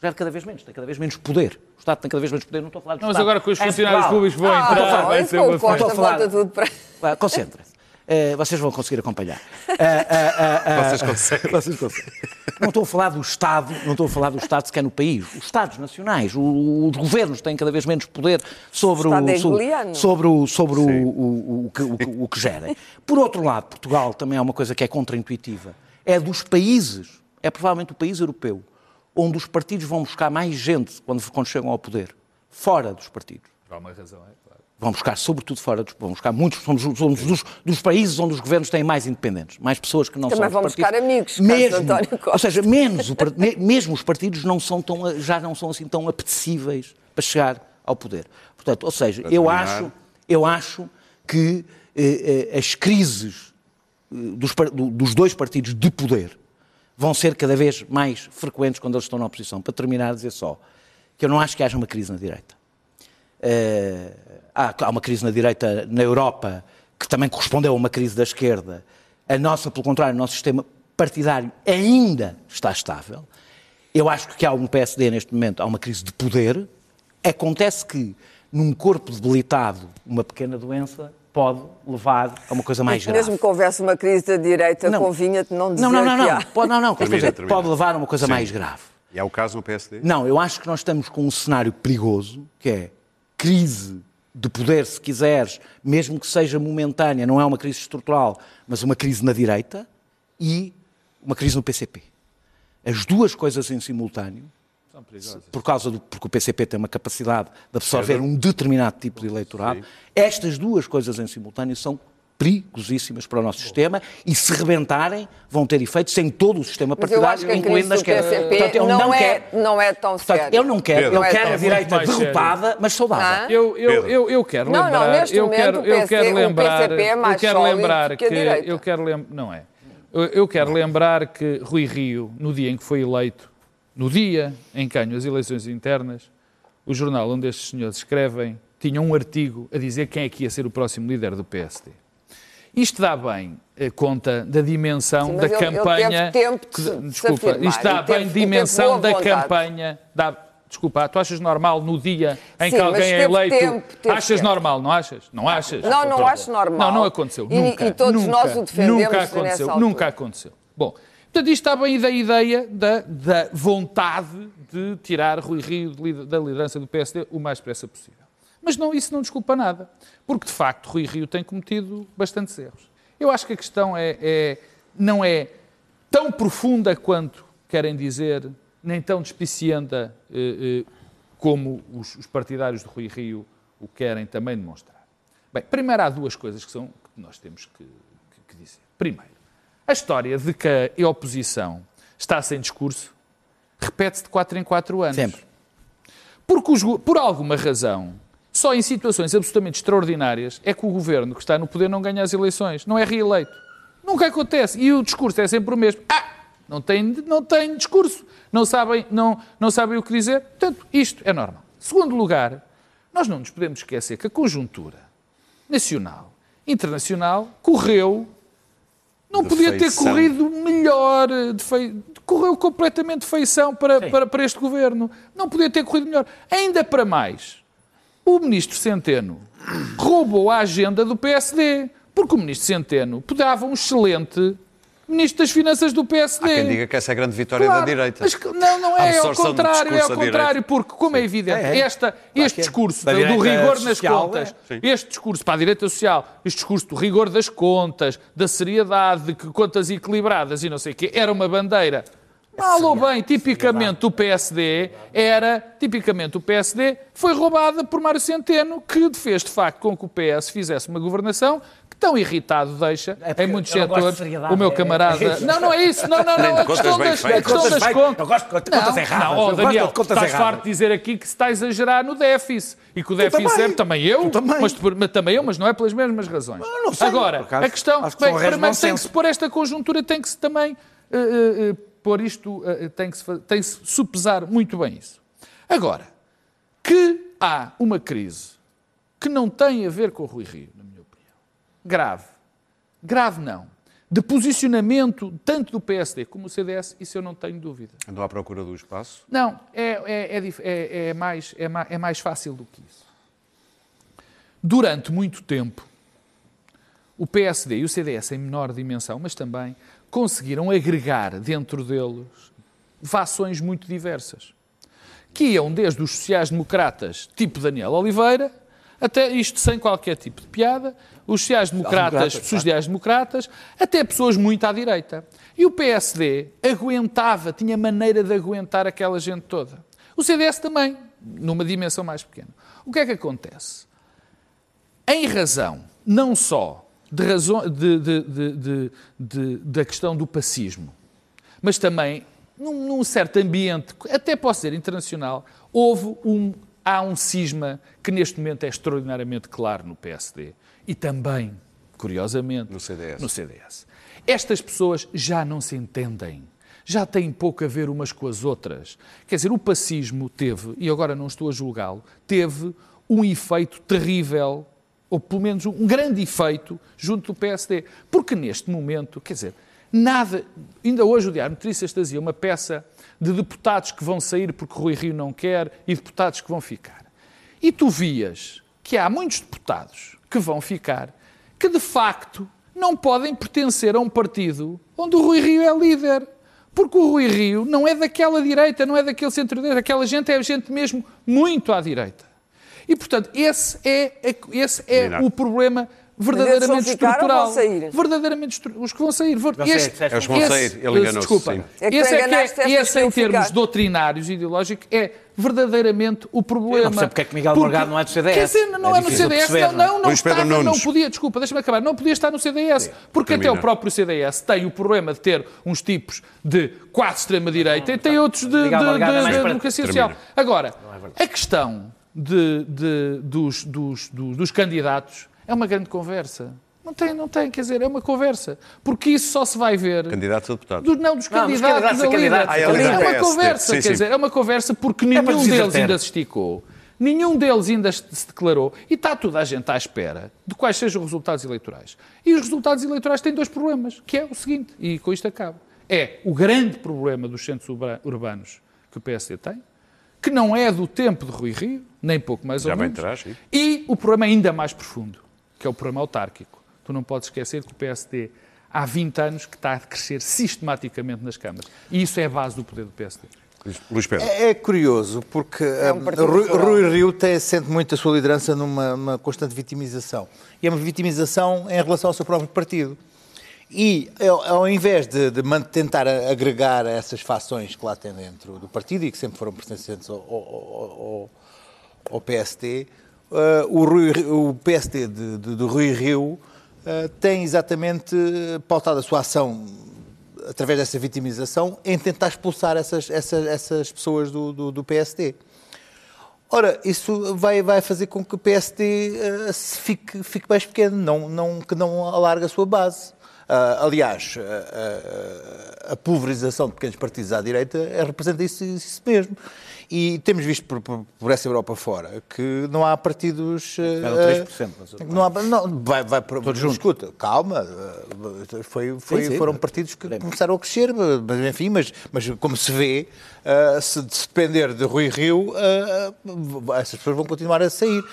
[SPEAKER 4] Gera cada vez menos, tem cada vez menos poder. O Estado tem cada vez menos poder, não estou a falar do
[SPEAKER 2] Não, mas
[SPEAKER 4] Estado.
[SPEAKER 2] agora com os
[SPEAKER 4] Em
[SPEAKER 2] funcionários
[SPEAKER 4] Portugal.
[SPEAKER 2] públicos vão
[SPEAKER 5] Ah,
[SPEAKER 2] entrar, vai ser uma
[SPEAKER 5] o Costa
[SPEAKER 4] Eh, vocês vão conseguir acompanhar. Ah,
[SPEAKER 1] Vocês conseguem.
[SPEAKER 4] Vocês conseguem. Não estou a falar do Estado, não estou a falar do Estado sequer no país. Os Estados nacionais, o- os governos têm cada vez menos poder sobre
[SPEAKER 5] O
[SPEAKER 4] o,
[SPEAKER 5] é
[SPEAKER 4] sobre, sobre, o, sobre o, o, o, que, o, o que gerem. Por outro lado, Portugal também é uma coisa que é contraintuitiva. É dos países, é provavelmente o país europeu, onde os partidos vão buscar mais gente quando, quando chegam ao poder, fora dos partidos
[SPEAKER 2] Há uma razão, é claro.
[SPEAKER 4] Vão buscar, sobretudo fora dos. Vão buscar muitos. Somos, somos dos, dos países onde os governos têm mais independentes, mais pessoas que não
[SPEAKER 5] Também
[SPEAKER 4] são.
[SPEAKER 5] vão
[SPEAKER 4] dos partidos.
[SPEAKER 5] buscar amigos,
[SPEAKER 4] mesmo,
[SPEAKER 5] António Costa.
[SPEAKER 4] Ou seja, menos o mesmo os partidos não são tão, já não são assim tão apetecíveis para chegar ao poder. Portanto, ou seja, eu
[SPEAKER 1] terminar.
[SPEAKER 4] acho, eu acho que eh, eh, as crises eh, dos, dos dois partidos de poder vão ser cada vez mais frequentes quando eles estão na oposição. Para terminar, dizer só que eu não acho que haja uma crise na direita. Eh, há, há uma crise na direita na Europa que também correspondeu a uma crise da esquerda. A nossa, pelo contrário, o nosso sistema partidário ainda está estável. Eu acho que há um PSD neste momento, há uma crise de poder. Acontece que num corpo debilitado, uma pequena doença pode levar a uma coisa mais grave.
[SPEAKER 5] Mesmo que houvesse uma crise da direita,
[SPEAKER 4] Não.
[SPEAKER 5] convinha-te não dizer
[SPEAKER 4] Não, não, não,
[SPEAKER 5] que
[SPEAKER 4] não.
[SPEAKER 5] há.
[SPEAKER 4] Pode, não, não. quer
[SPEAKER 1] Termina,
[SPEAKER 4] pode levar a uma coisa
[SPEAKER 1] Sim.
[SPEAKER 4] mais grave.
[SPEAKER 1] E é o caso no PSD?
[SPEAKER 4] Não, eu acho que nós estamos com um cenário perigoso, que é crise de poder, se quiseres, mesmo que seja momentânea, não é uma crise estrutural, mas uma crise na direita e uma crise no PCP. As duas coisas em simultâneo, por causa do, porque o PCP tem uma capacidade de absorver um determinado tipo de eleitorado, estas duas coisas em simultâneo são perigosíssimas para o nosso sistema e se rebentarem vão ter efeitos em todo o sistema partidário,
[SPEAKER 5] que
[SPEAKER 4] incluindo
[SPEAKER 5] crise
[SPEAKER 4] na
[SPEAKER 5] do
[SPEAKER 4] esquerda.
[SPEAKER 5] PCP
[SPEAKER 4] Portanto, eu
[SPEAKER 5] não, é,
[SPEAKER 4] quero-
[SPEAKER 5] não é tão
[SPEAKER 4] Portanto,
[SPEAKER 5] séria.
[SPEAKER 4] eu não quero,
[SPEAKER 1] Pedro.
[SPEAKER 4] eu
[SPEAKER 5] Não é
[SPEAKER 4] quero a direita derrotada, mas saudável.
[SPEAKER 5] Hã?
[SPEAKER 2] Eu, eu, eu, eu quero
[SPEAKER 5] Não, não,
[SPEAKER 2] lembrar,
[SPEAKER 5] neste
[SPEAKER 2] eu
[SPEAKER 5] momento
[SPEAKER 2] quero, eu
[SPEAKER 5] PC
[SPEAKER 2] quero lembrar,
[SPEAKER 5] PCP é mais
[SPEAKER 2] eu quero
[SPEAKER 5] sólido
[SPEAKER 2] lembrar
[SPEAKER 5] que
[SPEAKER 2] que,
[SPEAKER 5] a direita.
[SPEAKER 2] eu quero lembrar, não é? Eu, eu quero lembrar que Rui Rio, no dia em que foi eleito, no dia em que ganhou as eleições internas, o jornal onde estes senhores escrevem tinha um artigo a dizer quem é que ia ser o próximo líder do PSD. Isto dá bem eh, conta da dimensão
[SPEAKER 5] Sim,
[SPEAKER 2] da
[SPEAKER 5] ele
[SPEAKER 2] campanha.
[SPEAKER 5] tempo de
[SPEAKER 2] desculpa,
[SPEAKER 5] afirmar
[SPEAKER 2] isto dá
[SPEAKER 5] e teve-
[SPEAKER 2] bem
[SPEAKER 5] teve
[SPEAKER 2] dimensão da
[SPEAKER 5] vontade.
[SPEAKER 2] campanha. Dá, desculpa, tu achas normal no dia em
[SPEAKER 5] Sim,
[SPEAKER 2] que alguém é eleito?
[SPEAKER 5] tempo,
[SPEAKER 2] achas
[SPEAKER 5] tempo.
[SPEAKER 2] normal, não achas? Não achas?
[SPEAKER 5] Não, não acho normal.
[SPEAKER 2] Não, não aconteceu.
[SPEAKER 5] E-
[SPEAKER 2] nunca.
[SPEAKER 5] e todos
[SPEAKER 2] nunca,
[SPEAKER 5] nós o defendemos
[SPEAKER 2] Nunca aconteceu. Nunca aconteceu. Bom, portanto, isto está bem da ideia da, da vontade de tirar Rui Rio da liderança do PSD o mais depressa possível. Mas não, isso não desculpa nada, porque de facto Rui Rio tem cometido bastantes erros. Eu acho que a questão é, é- não é tão profunda quanto querem dizer, nem tão despicienta eh, eh, como os, os partidários de Rui Rio o querem também demonstrar. Bem, primeiro há duas coisas que, são, que nós temos que, que- que dizer. Primeiro, a história de que a oposição está sem discurso repete-se de 4 em 4 anos.
[SPEAKER 4] Sempre.
[SPEAKER 2] Porque, os por alguma razão, só em situações absolutamente extraordinárias é que o governo que está no poder não ganha as eleições, não é reeleito. Nunca acontece. E o discurso é sempre o mesmo. Ah, não tem, não tem discurso. Não sabem, não, não sabem o que dizer. Portanto, isto é normal. Segundo lugar, nós não nos podemos esquecer que a conjuntura nacional, internacional, correu não
[SPEAKER 1] De
[SPEAKER 2] podia ter
[SPEAKER 1] feição.
[SPEAKER 2] corrido melhor, eh, de fei- correu completamente de feição para, para, para este governo. Não podia ter corrido melhor. Ainda para mais, o ministro Centeno roubou a agenda do PSD, porque o ministro Centeno dava um excelente ministro das Finanças do PSD.
[SPEAKER 1] Há quem diga que essa é a grande vitória
[SPEAKER 2] Claro,
[SPEAKER 1] da direita.
[SPEAKER 2] mas que- não, não
[SPEAKER 1] A
[SPEAKER 2] é, ao
[SPEAKER 1] do
[SPEAKER 2] contrário, é ao contrário, porque, como é evidente,
[SPEAKER 4] É, é.
[SPEAKER 2] esta, este
[SPEAKER 4] é.
[SPEAKER 2] discurso
[SPEAKER 4] Da
[SPEAKER 2] do
[SPEAKER 4] direita
[SPEAKER 2] rigor nas
[SPEAKER 4] social,
[SPEAKER 2] contas,
[SPEAKER 1] é. Sim.
[SPEAKER 2] este discurso para a direita social, este discurso do rigor das contas, da seriedade, de que contas equilibradas e não sei o quê, era uma bandeira. Mal ou bem, tipicamente o PSD era, tipicamente o PSD foi roubada por Mário Centeno, que fez de facto com que o PS fizesse uma governação que tão irritado deixa
[SPEAKER 4] É
[SPEAKER 2] em muitos
[SPEAKER 4] não
[SPEAKER 2] setores. O meu
[SPEAKER 4] é-
[SPEAKER 2] camarada.
[SPEAKER 4] é.
[SPEAKER 2] Não, não é isso. Não, não, não. A
[SPEAKER 1] contas
[SPEAKER 2] questão das, a questão
[SPEAKER 4] Contas
[SPEAKER 2] das contas.
[SPEAKER 4] eu gosto de contas
[SPEAKER 2] Não,
[SPEAKER 4] erradas,
[SPEAKER 2] Não, ó,
[SPEAKER 4] gosto de
[SPEAKER 2] Daniel,
[SPEAKER 4] contas
[SPEAKER 2] estás
[SPEAKER 4] erradas.
[SPEAKER 2] farto de dizer aqui que se está a exagerar no déficit. E que o déficit
[SPEAKER 4] também.
[SPEAKER 2] serve também eu,
[SPEAKER 4] também.
[SPEAKER 2] Mas, também eu, mas não é pelas mesmas razões.
[SPEAKER 4] não sei,
[SPEAKER 2] Agora,
[SPEAKER 4] acaso,
[SPEAKER 2] a questão,
[SPEAKER 4] que
[SPEAKER 2] bem, tem que se pôr esta conjuntura, tem que se também eh, eh, pôr isto, eh, tem que se, tem que se supesar muito bem isso. Agora, que há uma crise que não tem a ver com o Rui Rio, na minha opinião. Grave. Grave não. De posicionamento tanto do PSD como do CDS, isso eu não tenho dúvida.
[SPEAKER 1] Andou à procura do espaço.
[SPEAKER 2] Não, é, é, é, é- é mais, é, ma- é mais fácil do que isso. Durante muito tempo, o PSD e o CDS, em menor dimensão, mas também, conseguiram agregar dentro deles fações muito diversas. Que iam desde os sociais-democratas, tipo Daniel Oliveira, até isto sem qualquer tipo de piada, os sociais-democratas,
[SPEAKER 4] Sociais-democratas,
[SPEAKER 2] sociais-democratas, até pessoas muito à direita. E o PSD aguentava, tinha maneira de aguentar aquela gente toda. O CDS também, numa dimensão mais pequena. O que é que acontece? Em razão, não só de razão, de- de- de- de- de- da questão do pacismo, mas também num, num certo ambiente, até posso dizer internacional, houve um, há um cisma que neste momento é extraordinariamente claro no PSD e também, curiosamente,
[SPEAKER 1] No CDS.
[SPEAKER 2] no CDS. Estas pessoas já não se entendem. já têm pouco a ver umas com as outras. Quer dizer, o pacismo teve, e agora não estou a julgá-lo, teve um efeito terrível, ou pelo menos um grande efeito, junto do PSD. Porque neste momento, quer dizer, nada. Ainda hoje o Diário Notícias trazia uma peça de deputados que vão sair porque Rui Rio não quer e deputados que vão ficar. E tu vias que há muitos deputados que vão ficar que de facto não podem pertencer a um partido onde o Rui Rio é líder. Porque o Rui Rio não é daquela direita, não é daquele centro-direita. Aquela gente é gente mesmo muito à direita. E, portanto, esse é, esse é o problema verdadeiramente estrutural.
[SPEAKER 5] vão sair?
[SPEAKER 2] Verdadeiramente estru- os que vão sair. Este-
[SPEAKER 4] disseste
[SPEAKER 1] Os que vão sair, ele enganou-se,
[SPEAKER 2] Desculpa.
[SPEAKER 1] sim.
[SPEAKER 5] É que
[SPEAKER 2] esse é que é, esse
[SPEAKER 5] que
[SPEAKER 2] em termos
[SPEAKER 5] ficar.
[SPEAKER 2] doutrinários e ideológicos é verdadeiramente o problema.
[SPEAKER 4] Eu não percebo porque é que Miguel Morgado não é do CDS.
[SPEAKER 2] Quer dizer, não
[SPEAKER 4] É
[SPEAKER 2] é, no CDS,
[SPEAKER 4] perceber,
[SPEAKER 2] não,
[SPEAKER 4] não é?
[SPEAKER 2] não, não
[SPEAKER 1] Pedro
[SPEAKER 2] estava, não podia, desculpa, deixa-me acabar, não podia estar no CDS, porque até
[SPEAKER 1] termina.
[SPEAKER 2] o próprio CDS tem o problema de ter uns tipos de quase extrema-direita e tem outros de, de,
[SPEAKER 4] Morgado é
[SPEAKER 2] de- de democracia
[SPEAKER 1] Termina.
[SPEAKER 2] social. Agora, a questão de, de- dos, dos, dos, dos candidatos é uma grande conversa. Não tem, não tem, quer dizer, é uma conversa. Porque isso só se vai ver
[SPEAKER 1] Candidatos a deputados.
[SPEAKER 2] do- não, dos
[SPEAKER 4] Não, dos
[SPEAKER 2] candidatos,
[SPEAKER 4] candidatos a candidatos.
[SPEAKER 1] Ah, é a
[SPEAKER 2] é uma conversa,
[SPEAKER 1] Sim,
[SPEAKER 2] quer
[SPEAKER 1] sim.
[SPEAKER 2] dizer, é uma conversa porque nenhum
[SPEAKER 4] nos
[SPEAKER 2] deles ainda se esticou. Nenhum deles ainda se declarou e está toda a gente à espera de quais sejam os resultados eleitorais. E os resultados eleitorais têm dois problemas, que é o seguinte, e com isto acabo. É o grande problema dos centros urba- urbanos que o PSD tem, que não é do tempo de Rui Rio, nem pouco mais
[SPEAKER 1] Já
[SPEAKER 2] ou
[SPEAKER 1] bem
[SPEAKER 2] menos,
[SPEAKER 1] terás,
[SPEAKER 2] e o problema ainda mais profundo, que é o problema autárquico. Tu não podes esquecer que o PSD há 20 anos que está a crescer sistematicamente nas câmaras. E isso é a base do poder do PSD.
[SPEAKER 1] Luís- Pedro.
[SPEAKER 3] É, é curioso, porque
[SPEAKER 5] É um partido
[SPEAKER 3] Rui. Rui Rio tem, sente muito a sua liderança numa uma constante vitimização. E é uma vitimização em relação ao seu próprio partido. E ao, invés de, de tentar agregar essas fações que lá tem dentro do partido e que sempre foram pertencentes ao, ao- ao- ao PSD, eh, o, Rui- o PSD de, de- de Rui Rio eh, tem exatamente pautado a sua ação através dessa vitimização, em tentar expulsar essas, essas, essas pessoas do, do, do PSD. Ora, isso vai, vai fazer com que o PSD eh, se fique, fique mais pequeno, não, não, que não alargue a sua base. Ah, aliás, a, a- a pulverização de pequenos partidos à direita eh, representa isso, isso mesmo. E temos visto por, por- por essa Europa fora que não há partidos. eh,
[SPEAKER 4] Eram 3%, mas-
[SPEAKER 3] não há, não, vai, vai por, Escuta, calma. eh, Foi, foi,
[SPEAKER 4] Sim, sim.
[SPEAKER 3] foram partidos que começaram a crescer, mas enfim, mas, mas como se vê, ah, se, depender de Rui Rio, ah, essas pessoas vão continuar a sair.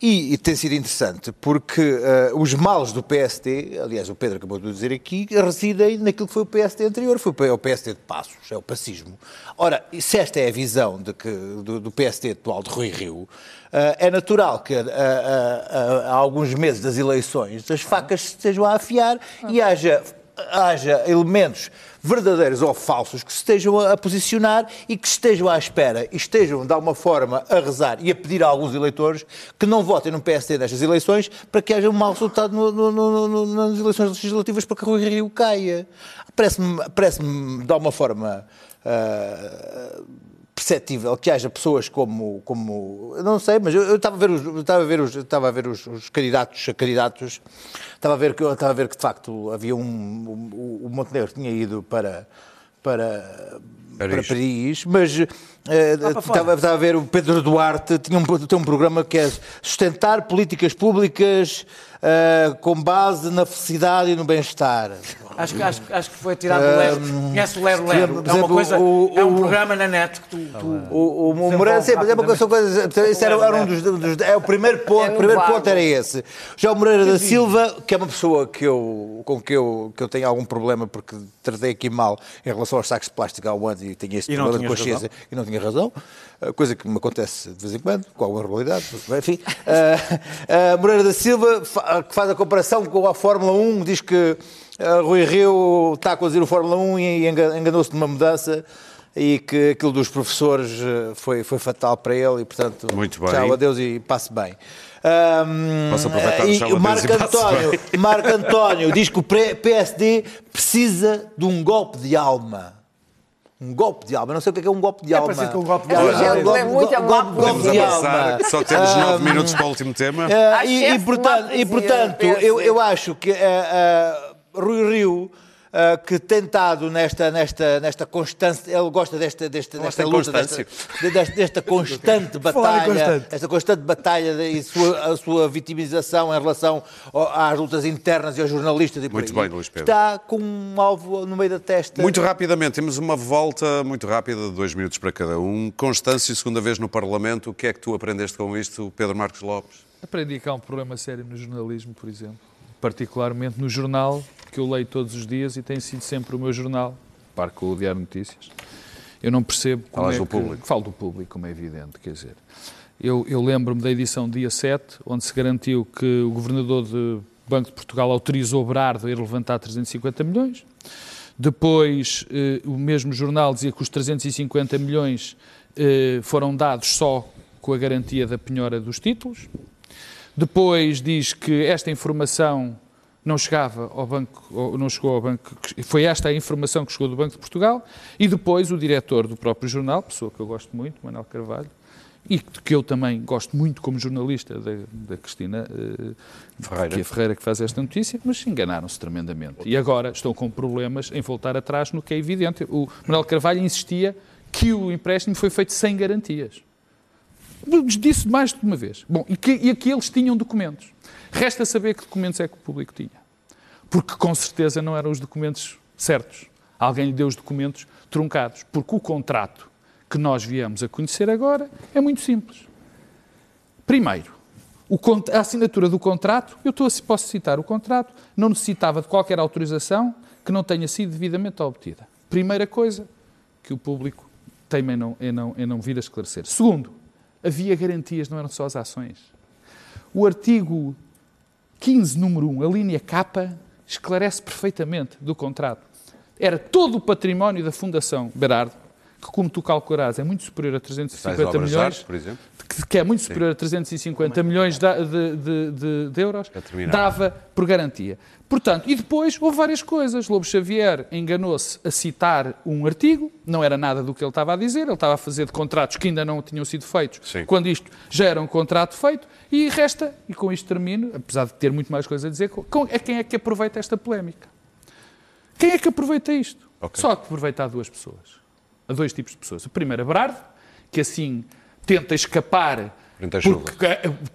[SPEAKER 3] E, e tem sido interessante, porque ah, os males do PSD, aliás, o Pedro acabou de dizer aqui, residem naquilo que foi o PSD anterior, foi o PSD de Passos, é o pacismo. Ora, se esta é a visão de que, do, do PSD atual de Rui Rio, ah, é natural que ah, ah, há alguns meses das eleições as facas estejam a afiar e haja haja elementos verdadeiros ou falsos que se estejam a posicionar e que estejam à espera e estejam, de alguma forma, a rezar e a pedir a alguns eleitores que não votem no PSD nestas eleições para que haja um mau resultado no- no- no- nas eleições legislativas para que Rui Rio caia. Parece-me, parece-me de alguma forma, ah, perceptível que haja pessoas como, como não sei, mas eu, eu estava a ver os, eu estava a ver os, estava a ver os, os candidatos, a candidatos, estava a ver que estava a ver que de facto havia um, um- o Montenegro tinha ido para para
[SPEAKER 1] Paris.
[SPEAKER 3] para Paris, mas estava, estava a ver o Pedro Duarte tinha um, tem um programa que é sustentar políticas públicas eh, com base na felicidade e no bem-estar.
[SPEAKER 4] Acho, que- acho, que- acho que foi tirado do Lero. Conhece o Lero Lero?
[SPEAKER 3] por
[SPEAKER 4] É uma coisa.
[SPEAKER 3] o-
[SPEAKER 4] é um
[SPEAKER 3] o-
[SPEAKER 4] programa na net que tu. tu-
[SPEAKER 3] O, o, o Moreira, sim, é uma coisa, são coisas. Isso era, era um dos, dos- É o primeiro ponto,
[SPEAKER 5] É
[SPEAKER 3] o primeiro ponto era esse. Já o Moreira da Silva, que é uma pessoa que eu, com que eu, que eu tenho algum problema, porque tratei aqui mal em relação aos sacos de plástico há um ano e tinha este
[SPEAKER 4] E
[SPEAKER 3] problema de consciência e não tinha razão, eh, coisa que me acontece de vez em quando, com alguma regularidade, enfim. Ah, ah, Moreira da Silva, que faz a comparação com a Fórmula 1, diz que Rui Rio está a conduzir o Fórmula 1 e enga- enganou-se numa mudança e que aquilo dos professores foi, foi fatal para ele e, portanto,
[SPEAKER 1] Muito bem.
[SPEAKER 3] tchau, adeus e passe bem. Ahm,
[SPEAKER 1] Posso aproveitar
[SPEAKER 3] e o Marco António. Marco António diz que o PSD precisa de um golpe de alma. Um golpe de alma. Não sei o que é, que é um golpe de
[SPEAKER 4] É
[SPEAKER 3] alma.
[SPEAKER 4] parecido com um golpe de
[SPEAKER 5] É
[SPEAKER 4] alma.
[SPEAKER 5] que lê muito
[SPEAKER 3] golpe, golpe
[SPEAKER 1] Vamos
[SPEAKER 3] de
[SPEAKER 1] avançar,
[SPEAKER 3] alma.
[SPEAKER 1] só temos nove minutos para o último tema.
[SPEAKER 3] Ah, e, e, portanto, e, portanto eu, eu acho que ah, ah, Rui Rio ah, que tem estado nesta, nesta, nesta constância, ele gosta desta, desta, desta luta, desta,
[SPEAKER 1] constância.
[SPEAKER 3] desta, desta constante batalha,
[SPEAKER 6] constante.
[SPEAKER 3] esta constante batalha de- e sua, a sua vitimização em relação ao- às lutas internas e aos jornalistas e por
[SPEAKER 1] Muito
[SPEAKER 3] aí,
[SPEAKER 1] bem, Luís Pedro.
[SPEAKER 3] está com um alvo no meio da testa.
[SPEAKER 1] Muito rapidamente, temos uma volta muito rápida, de dois minutos para cada um. Constância, segunda vez no Parlamento. O que é que tu aprendeste com isto, Pedro Marcos Lopes?
[SPEAKER 2] Aprendi que há um problema sério no jornalismo, por exemplo. Particularmente no jornal, que eu leio todos os dias e tem sido sempre o meu jornal, par com o Diário Notícias. Eu não percebo como
[SPEAKER 1] Falas
[SPEAKER 2] é
[SPEAKER 1] do
[SPEAKER 2] que...
[SPEAKER 1] público.
[SPEAKER 2] Falo do público, como é evidente, quer dizer. Eu, eu lembro-me da edição dia 7, onde se garantiu que o Governador do Banco de Portugal autorizou Berardo a ir levantar 350 milhões. Depois, eh, o mesmo jornal dizia que os 350 milhões eh, foram dados só com a garantia da penhora dos títulos. Depois diz que esta informação não chegava ao banco, não chegou ao banco, que foi esta a informação que chegou do Banco de Portugal, e depois o diretor do próprio jornal, pessoa que eu gosto muito, Manuel Carvalho, e que eu também gosto muito como jornalista da, da Cristina eh,
[SPEAKER 1] Ferreira.
[SPEAKER 2] que é Ferreira que faz esta notícia, mas enganaram-se tremendamente. E agora estão com problemas em voltar atrás no que é evidente. O Manuel Carvalho insistia que o empréstimo foi feito sem garantias. Disse mais de uma vez. Bom, e que, e aqui eles tinham documentos. Resta saber que documentos é que o público tinha. Porque com certeza não eram os documentos certos. Alguém lhe deu os documentos truncados. Porque o contrato que nós viemos a conhecer agora é muito simples. Primeiro, a assinatura do contrato, eu estou posso citar o contrato, não necessitava de qualquer autorização que não tenha sido devidamente obtida. Primeira coisa que o público teima em não, em não, em não vir a esclarecer. Segundo, havia garantias, não eram só as ações. O artigo 15, número 1, a linha K, esclarece perfeitamente do contrato. Era todo o património da Fundação Berardo, que, como tu calcularás, é muito superior a
[SPEAKER 1] Tais
[SPEAKER 2] 350
[SPEAKER 1] obras de
[SPEAKER 2] milhões
[SPEAKER 1] arte, por exemplo?
[SPEAKER 2] Que- que é muito superior a 350 milhões da- de, de- de- de euros, dava por garantia. Portanto, e depois houve várias coisas. Lobo Xavier enganou-se a citar um artigo, não era nada do que ele estava a dizer, ele estava a fazer de contratos que ainda não tinham sido feitos,
[SPEAKER 1] Sim.
[SPEAKER 2] quando isto já era um contrato feito, e resta, e com isto termino, apesar de ter muito mais coisa a dizer, com, é quem é que aproveita esta polémica? Quem é que aproveita isto?
[SPEAKER 1] Ok.
[SPEAKER 2] Só que aproveita a duas pessoas. A dois tipos de pessoas. O primeiro, a Berardo, que assim tenta escapar
[SPEAKER 1] Por entre a chuva.
[SPEAKER 2] porque,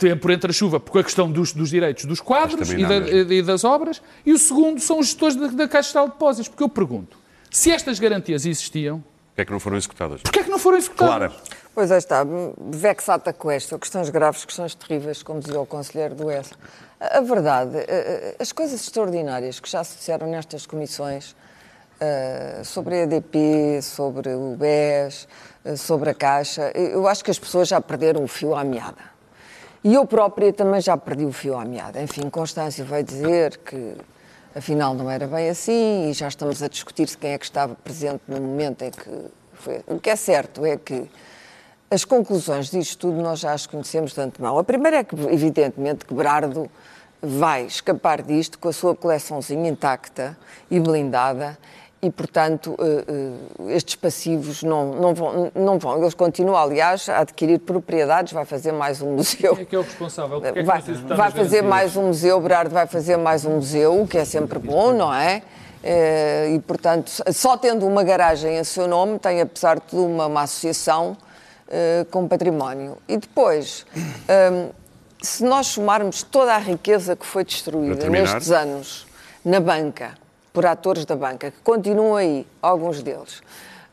[SPEAKER 2] eh, por entre a chuva, porque a questão dos, dos direitos dos quadros e, da-
[SPEAKER 1] é
[SPEAKER 2] e das obras. E o segundo são os gestores da, da Caixa de Depósitos. Porque eu pergunto, se estas garantias existiam,
[SPEAKER 1] Porquê é que não foram executadas?
[SPEAKER 2] porquê é que não foram executadas?
[SPEAKER 1] Clara.
[SPEAKER 5] Pois aí está, vexata questa, questões graves, questões terríveis, como dizia o conselheiro do ES. A verdade, eh, eh, as coisas extraordinárias que já se disseram nestas comissões, sobre a EDP, sobre o BES, sobre a Caixa, eh, eu acho que as pessoas já perderam o fio à meada. E eu própria também já perdi o fio à meada. Enfim, Constâncio vai dizer que afinal não era bem assim e já estamos a discutir se quem é que estava presente no momento em que foi. O que é certo é que as conclusões disto tudo nós já as conhecemos de antemão. A primeira é que, evidentemente, que Berardo vai escapar disto com a sua coleçãozinha intacta e blindada e, portanto, eh, eh, estes passivos não, não, vão, não vão. Eles continuam, aliás, a adquirir propriedades, vai fazer mais um museu.
[SPEAKER 2] Quem é que é o responsável? É que
[SPEAKER 5] Vai, vai fazer
[SPEAKER 2] garantias?
[SPEAKER 5] mais um museu, Berardo vai fazer mais um museu, o que é sempre bom, não é? Eh, E, portanto, só tendo uma garagem em seu nome, tem, apesar de tudo, uma, uma associação com património. E depois, hum, se nós somarmos toda a riqueza que foi destruída nestes anos na banca, por atores da banca, que continuam aí, alguns deles,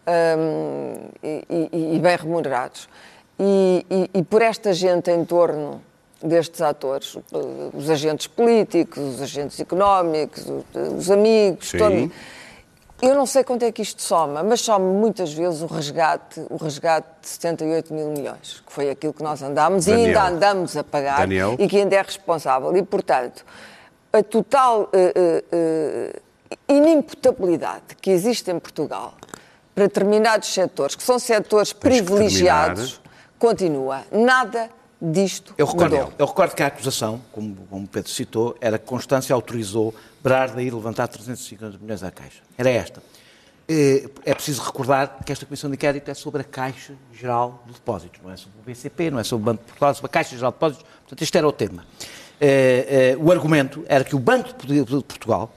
[SPEAKER 5] hum, e, e- e bem remunerados, e, e- e por esta gente em torno destes atores, os agentes políticos, os agentes económicos, os, os amigos,
[SPEAKER 1] Sim.
[SPEAKER 5] todo- eu não sei quanto é que isto soma, mas soma muitas vezes o resgate, o resgate de 78 mil milhões, que foi aquilo que nós andámos e
[SPEAKER 1] Daniel.
[SPEAKER 5] ainda andamos a pagar
[SPEAKER 1] Daniel.
[SPEAKER 5] e que ainda é responsável. E, portanto, a total eh, eh, eh, inimputabilidade que existe em Portugal para determinados setores, que são setores privilegiados, continua. Nada disto
[SPEAKER 4] Eu recordo,
[SPEAKER 5] mudou.
[SPEAKER 4] eu recordo que a acusação, como, como Pedro citou, era que Constância autorizou Berardo a ir levantar 350 milhões à Caixa. Era esta. Eh, É preciso recordar que esta Comissão de Inquérito é sobre a Caixa Geral de Depósitos, não é sobre o BCP, não é sobre o Banco de Portugal, é sobre a Caixa Geral de Depósitos. Portanto, este era o tema. Eh, eh, O argumento era que o Banco de Portugal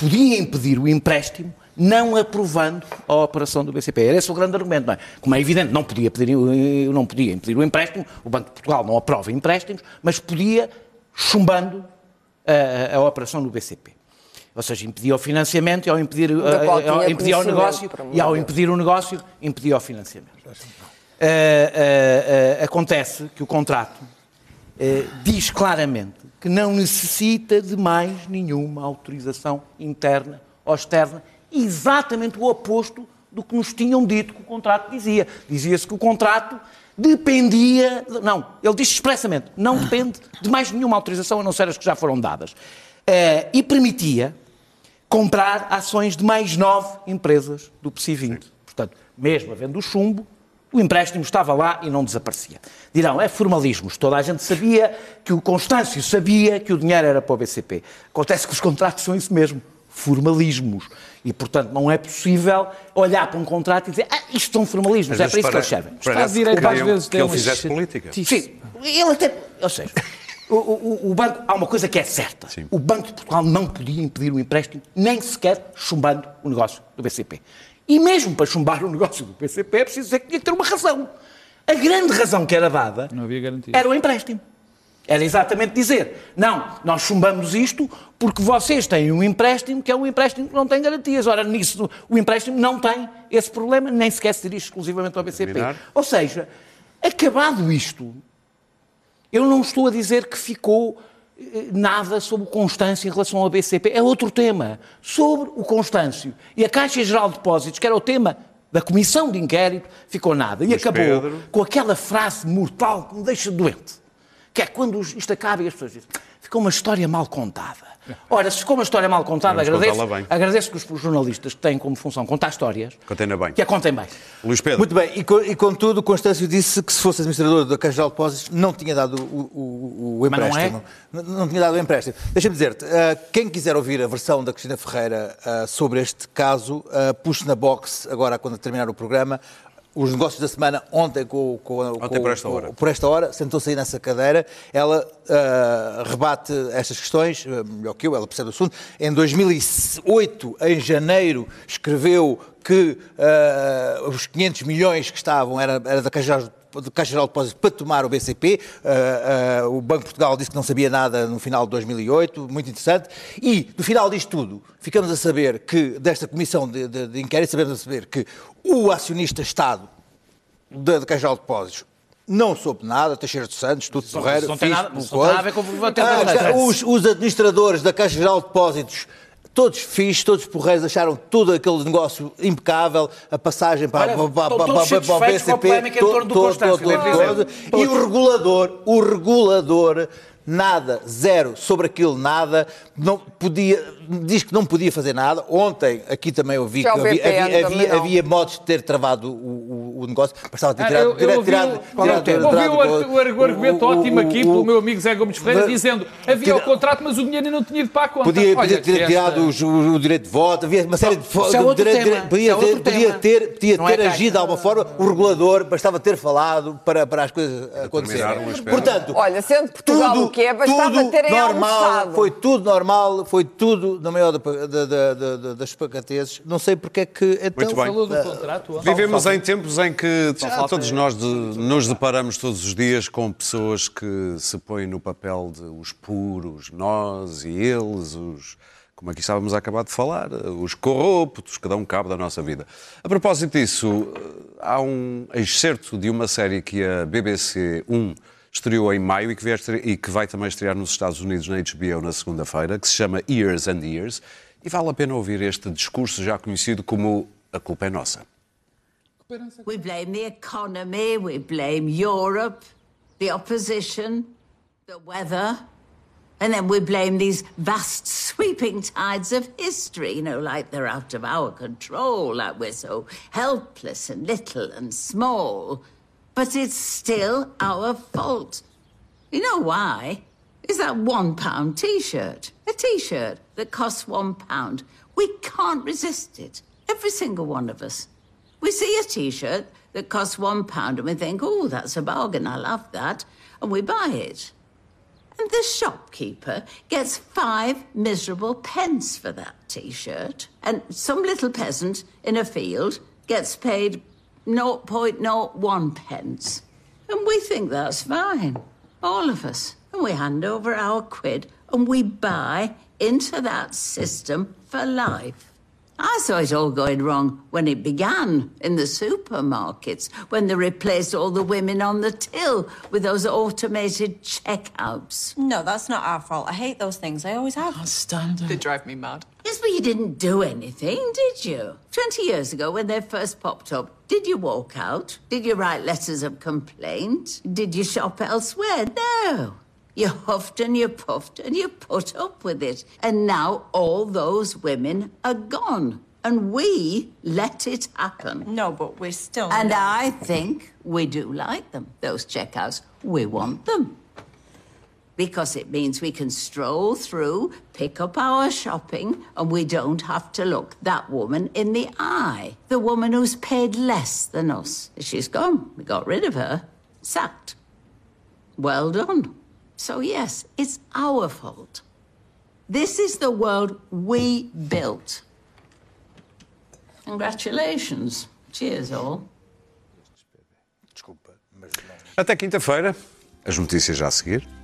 [SPEAKER 4] podia impedir o empréstimo não aprovando a operação do BCP. Era esse o grande argumento, não é? Como é evidente, não podia, pedir, não podia impedir o empréstimo, o Banco de Portugal não aprova empréstimos, mas podia chumbando a, a, a operação do BCP. Ou seja, impedia o financiamento e ao impedir, ao impedir o negócio e ao impedir o negócio, impedia o financiamento. Acontece que o contrato diz claramente que não necessita de mais nenhuma autorização interna ou externa, exatamente o oposto do que nos tinham dito que o contrato dizia. Dizia-se que o contrato dependia. Não, ele diz expressamente, não depende de mais nenhuma autorização, a não ser as que já foram dadas. Ah, e permitia comprar ações de mais nove empresas do PSI 20. Portanto, mesmo havendo o chumbo, o empréstimo estava lá e não desaparecia. Dirão, é formalismos. Toda a gente sabia que o Constâncio sabia que o dinheiro era para o BCP. Acontece que os contratos são isso mesmo, formalismos. E, portanto, não é possível olhar para um contrato e dizer, ah, isto são formalismos, é para isso que
[SPEAKER 1] vezes
[SPEAKER 4] eles servem.
[SPEAKER 2] Estado de Direito
[SPEAKER 1] que
[SPEAKER 2] às vezes
[SPEAKER 1] que
[SPEAKER 2] tem
[SPEAKER 1] ele
[SPEAKER 2] umas
[SPEAKER 1] fizesse política.
[SPEAKER 4] Sim, ele até. Ou seja, o, o- o banco. Há uma coisa que é certa.
[SPEAKER 1] Sim.
[SPEAKER 4] O Banco de Portugal não podia impedir o empréstimo, nem sequer chumbando o negócio do BCP. E mesmo para chumbar o negócio do BCP é preciso dizer que tinha que ter uma razão. A grande razão que era dada
[SPEAKER 2] Não havia garantia.
[SPEAKER 4] era o empréstimo. Era exatamente dizer, não, nós chumbamos isto porque vocês têm um empréstimo que é um empréstimo que não tem garantias. Ora, nisso, o empréstimo não tem esse problema, nem sequer se dirige exclusivamente ao BCP.
[SPEAKER 1] Terminar.
[SPEAKER 4] Ou seja, acabado isto, eu não estou a dizer que ficou nada sobre o Constâncio em relação ao BCP. É outro tema. Sobre o Constâncio e a Caixa Geral de Depósitos, que era o tema da comissão de inquérito, ficou nada. E
[SPEAKER 1] Luís
[SPEAKER 4] acabou
[SPEAKER 1] Pedro.
[SPEAKER 4] com aquela frase mortal que me deixa doente. Que é quando isto acaba e as pessoas dizem ficou uma história mal contada. Ora, se ficou uma história mal contada,
[SPEAKER 1] Vamos
[SPEAKER 4] agradeço, agradeço que os jornalistas que têm como função contar histórias,
[SPEAKER 1] Contém-na bem.
[SPEAKER 4] que a contem bem.
[SPEAKER 1] Luís Pedro.
[SPEAKER 3] Muito bem, e, e contudo, Constâncio disse que se fosse administrador da Caixa de Depósitos não tinha dado o, o- o
[SPEAKER 4] Mas não é?
[SPEAKER 3] empréstimo. Não, não tinha dado o empréstimo. Deixa-me dizer-te, ah, quem quiser ouvir a versão da Cristina Ferreira ah, sobre este caso, ah, puxe na box, agora quando terminar o programa, os negócios da semana, ontem com, com,
[SPEAKER 1] Ontem
[SPEAKER 3] com-
[SPEAKER 1] por esta hora.
[SPEAKER 3] por esta hora, sentou-se aí nessa cadeira, ela ah, rebate estas questões, ah, melhor que eu, ela percebe o assunto. Em 2008, em janeiro, escreveu que ah, os 500 milhões que estavam era, era da Caixa de Caixa Geral de Depósitos para tomar o BCP. Ah, ah, o Banco de Portugal disse que não sabia nada no final de 2008, muito interessante. E, no final disto tudo, ficamos a saber que, desta comissão de, de, de inquérito, sabemos a saber que o acionista-Estado da, da Caixa Geral de Depósitos não soube nada, Teixeira dos Santos, tudo porreiro.
[SPEAKER 4] isso não tem nada-
[SPEAKER 3] pelo
[SPEAKER 4] isso não tem nada a ver com o
[SPEAKER 3] Ah, os, os administradores da Caixa Geral de Depósitos, todos fixos, todos porreiros, acharam todo aquele negócio impecável, a passagem para,
[SPEAKER 4] Olha,
[SPEAKER 3] para, para, para, para o BCP. todo, todo, todo, todo. E o regulador, o regulador, nada, zero sobre aquilo, nada, não podia, diz que não podia fazer nada. Ontem, aqui também eu vi que havia, havia, havia, havia modos de ter travado o, o, o negócio. Bastava ter
[SPEAKER 2] Ah,
[SPEAKER 3] tirado,
[SPEAKER 2] eu- eu
[SPEAKER 3] tirado,
[SPEAKER 2] ouvi
[SPEAKER 3] tirado,
[SPEAKER 2] o-
[SPEAKER 4] é?
[SPEAKER 2] Ouvi argumento ótimo aqui pelo meu amigo Zé Gomes Ferreira, dizendo havia o contrato, mas o dinheiro não tinha ido para a conta.
[SPEAKER 3] Podia,
[SPEAKER 2] Olha,
[SPEAKER 3] podia ter
[SPEAKER 2] esta-
[SPEAKER 3] tirado o, o direito de voto, havia uma série de
[SPEAKER 4] é
[SPEAKER 3] de podia,
[SPEAKER 4] é
[SPEAKER 3] ter, podia
[SPEAKER 4] tema.
[SPEAKER 3] ter, podia
[SPEAKER 4] é
[SPEAKER 3] ter agido de alguma forma o regulador, bastava ter falado para, para as coisas acontecerem. Portanto,
[SPEAKER 5] Olha, sendo Portugal o que é, bastava
[SPEAKER 3] tudo
[SPEAKER 5] terem
[SPEAKER 3] normal,
[SPEAKER 5] almoçado.
[SPEAKER 3] foi tudo normal, foi tudo na maior da- da- da- da- da- das pacatezes. Não sei porque é que então
[SPEAKER 1] Muito bem.
[SPEAKER 2] Falou do contrato. ó.
[SPEAKER 1] Vivemos em tempos em que já todos nós de- nos deparamos todos os dias com pessoas que se põem no papel de os puros, nós e eles, os, como aqui estávamos a acabar de falar, os corruptos, que dão cabo da nossa vida. A propósito disso, há um excerto de uma série que a BBC 1 estreou em maio e que, estrear- e que vai também estrear nos Estados Unidos na HBO na segunda-feira, que se chama Years and Years, e vale a pena ouvir este discurso já conhecido como A Culpa é Nossa.
[SPEAKER 6] We blame the economy, we blame Europe, the opposition, the weather, and then we blame these vast sweeping tides of history, you know, like they're out of our control, like we're so helpless and little and small. But it's still our fault. You know why? Is that one pound t shirt. A t shirt that costs one pound. We can't resist it. Every single one of us. We see a t shirt that costs one pound and we think, oh, that's a bargain. I love that. And we buy it. And the shopkeeper gets five miserable pence for that t shirt. And some little peasant in a field gets paid 0.01 pence. And we think that's fine. All of us. And we hand over our quid and we buy into that system for life. I saw it all going wrong when it began in the supermarkets, when they replaced all the women on the till with those automated checkouts.
[SPEAKER 7] No, that's not our fault. I hate those things. I always have.
[SPEAKER 4] Standard.
[SPEAKER 8] They drive me mad.
[SPEAKER 6] Yes, but you didn't do anything, did you? Twenty years ago, when they first popped up, did you walk out? Did you write letters of complaint? Did you shop elsewhere? No. You huffed and you puffed and you put up with it. And now all those women are gone. And we let it happen.
[SPEAKER 7] No, but we're still.
[SPEAKER 6] And I think we do like them, those checkouts. We want them. Because it means we can stroll through, pick up our shopping, and we don't have to look that woman in the eye. The woman who's paid less than us. She's gone. We got rid of her. Sacked. Well done. So, yes, it's our fault. This is the world we built. Congratulations. Cheers, all.
[SPEAKER 3] Desculpa, mas não.
[SPEAKER 1] Até quinta-feira. As notícias já a seguir.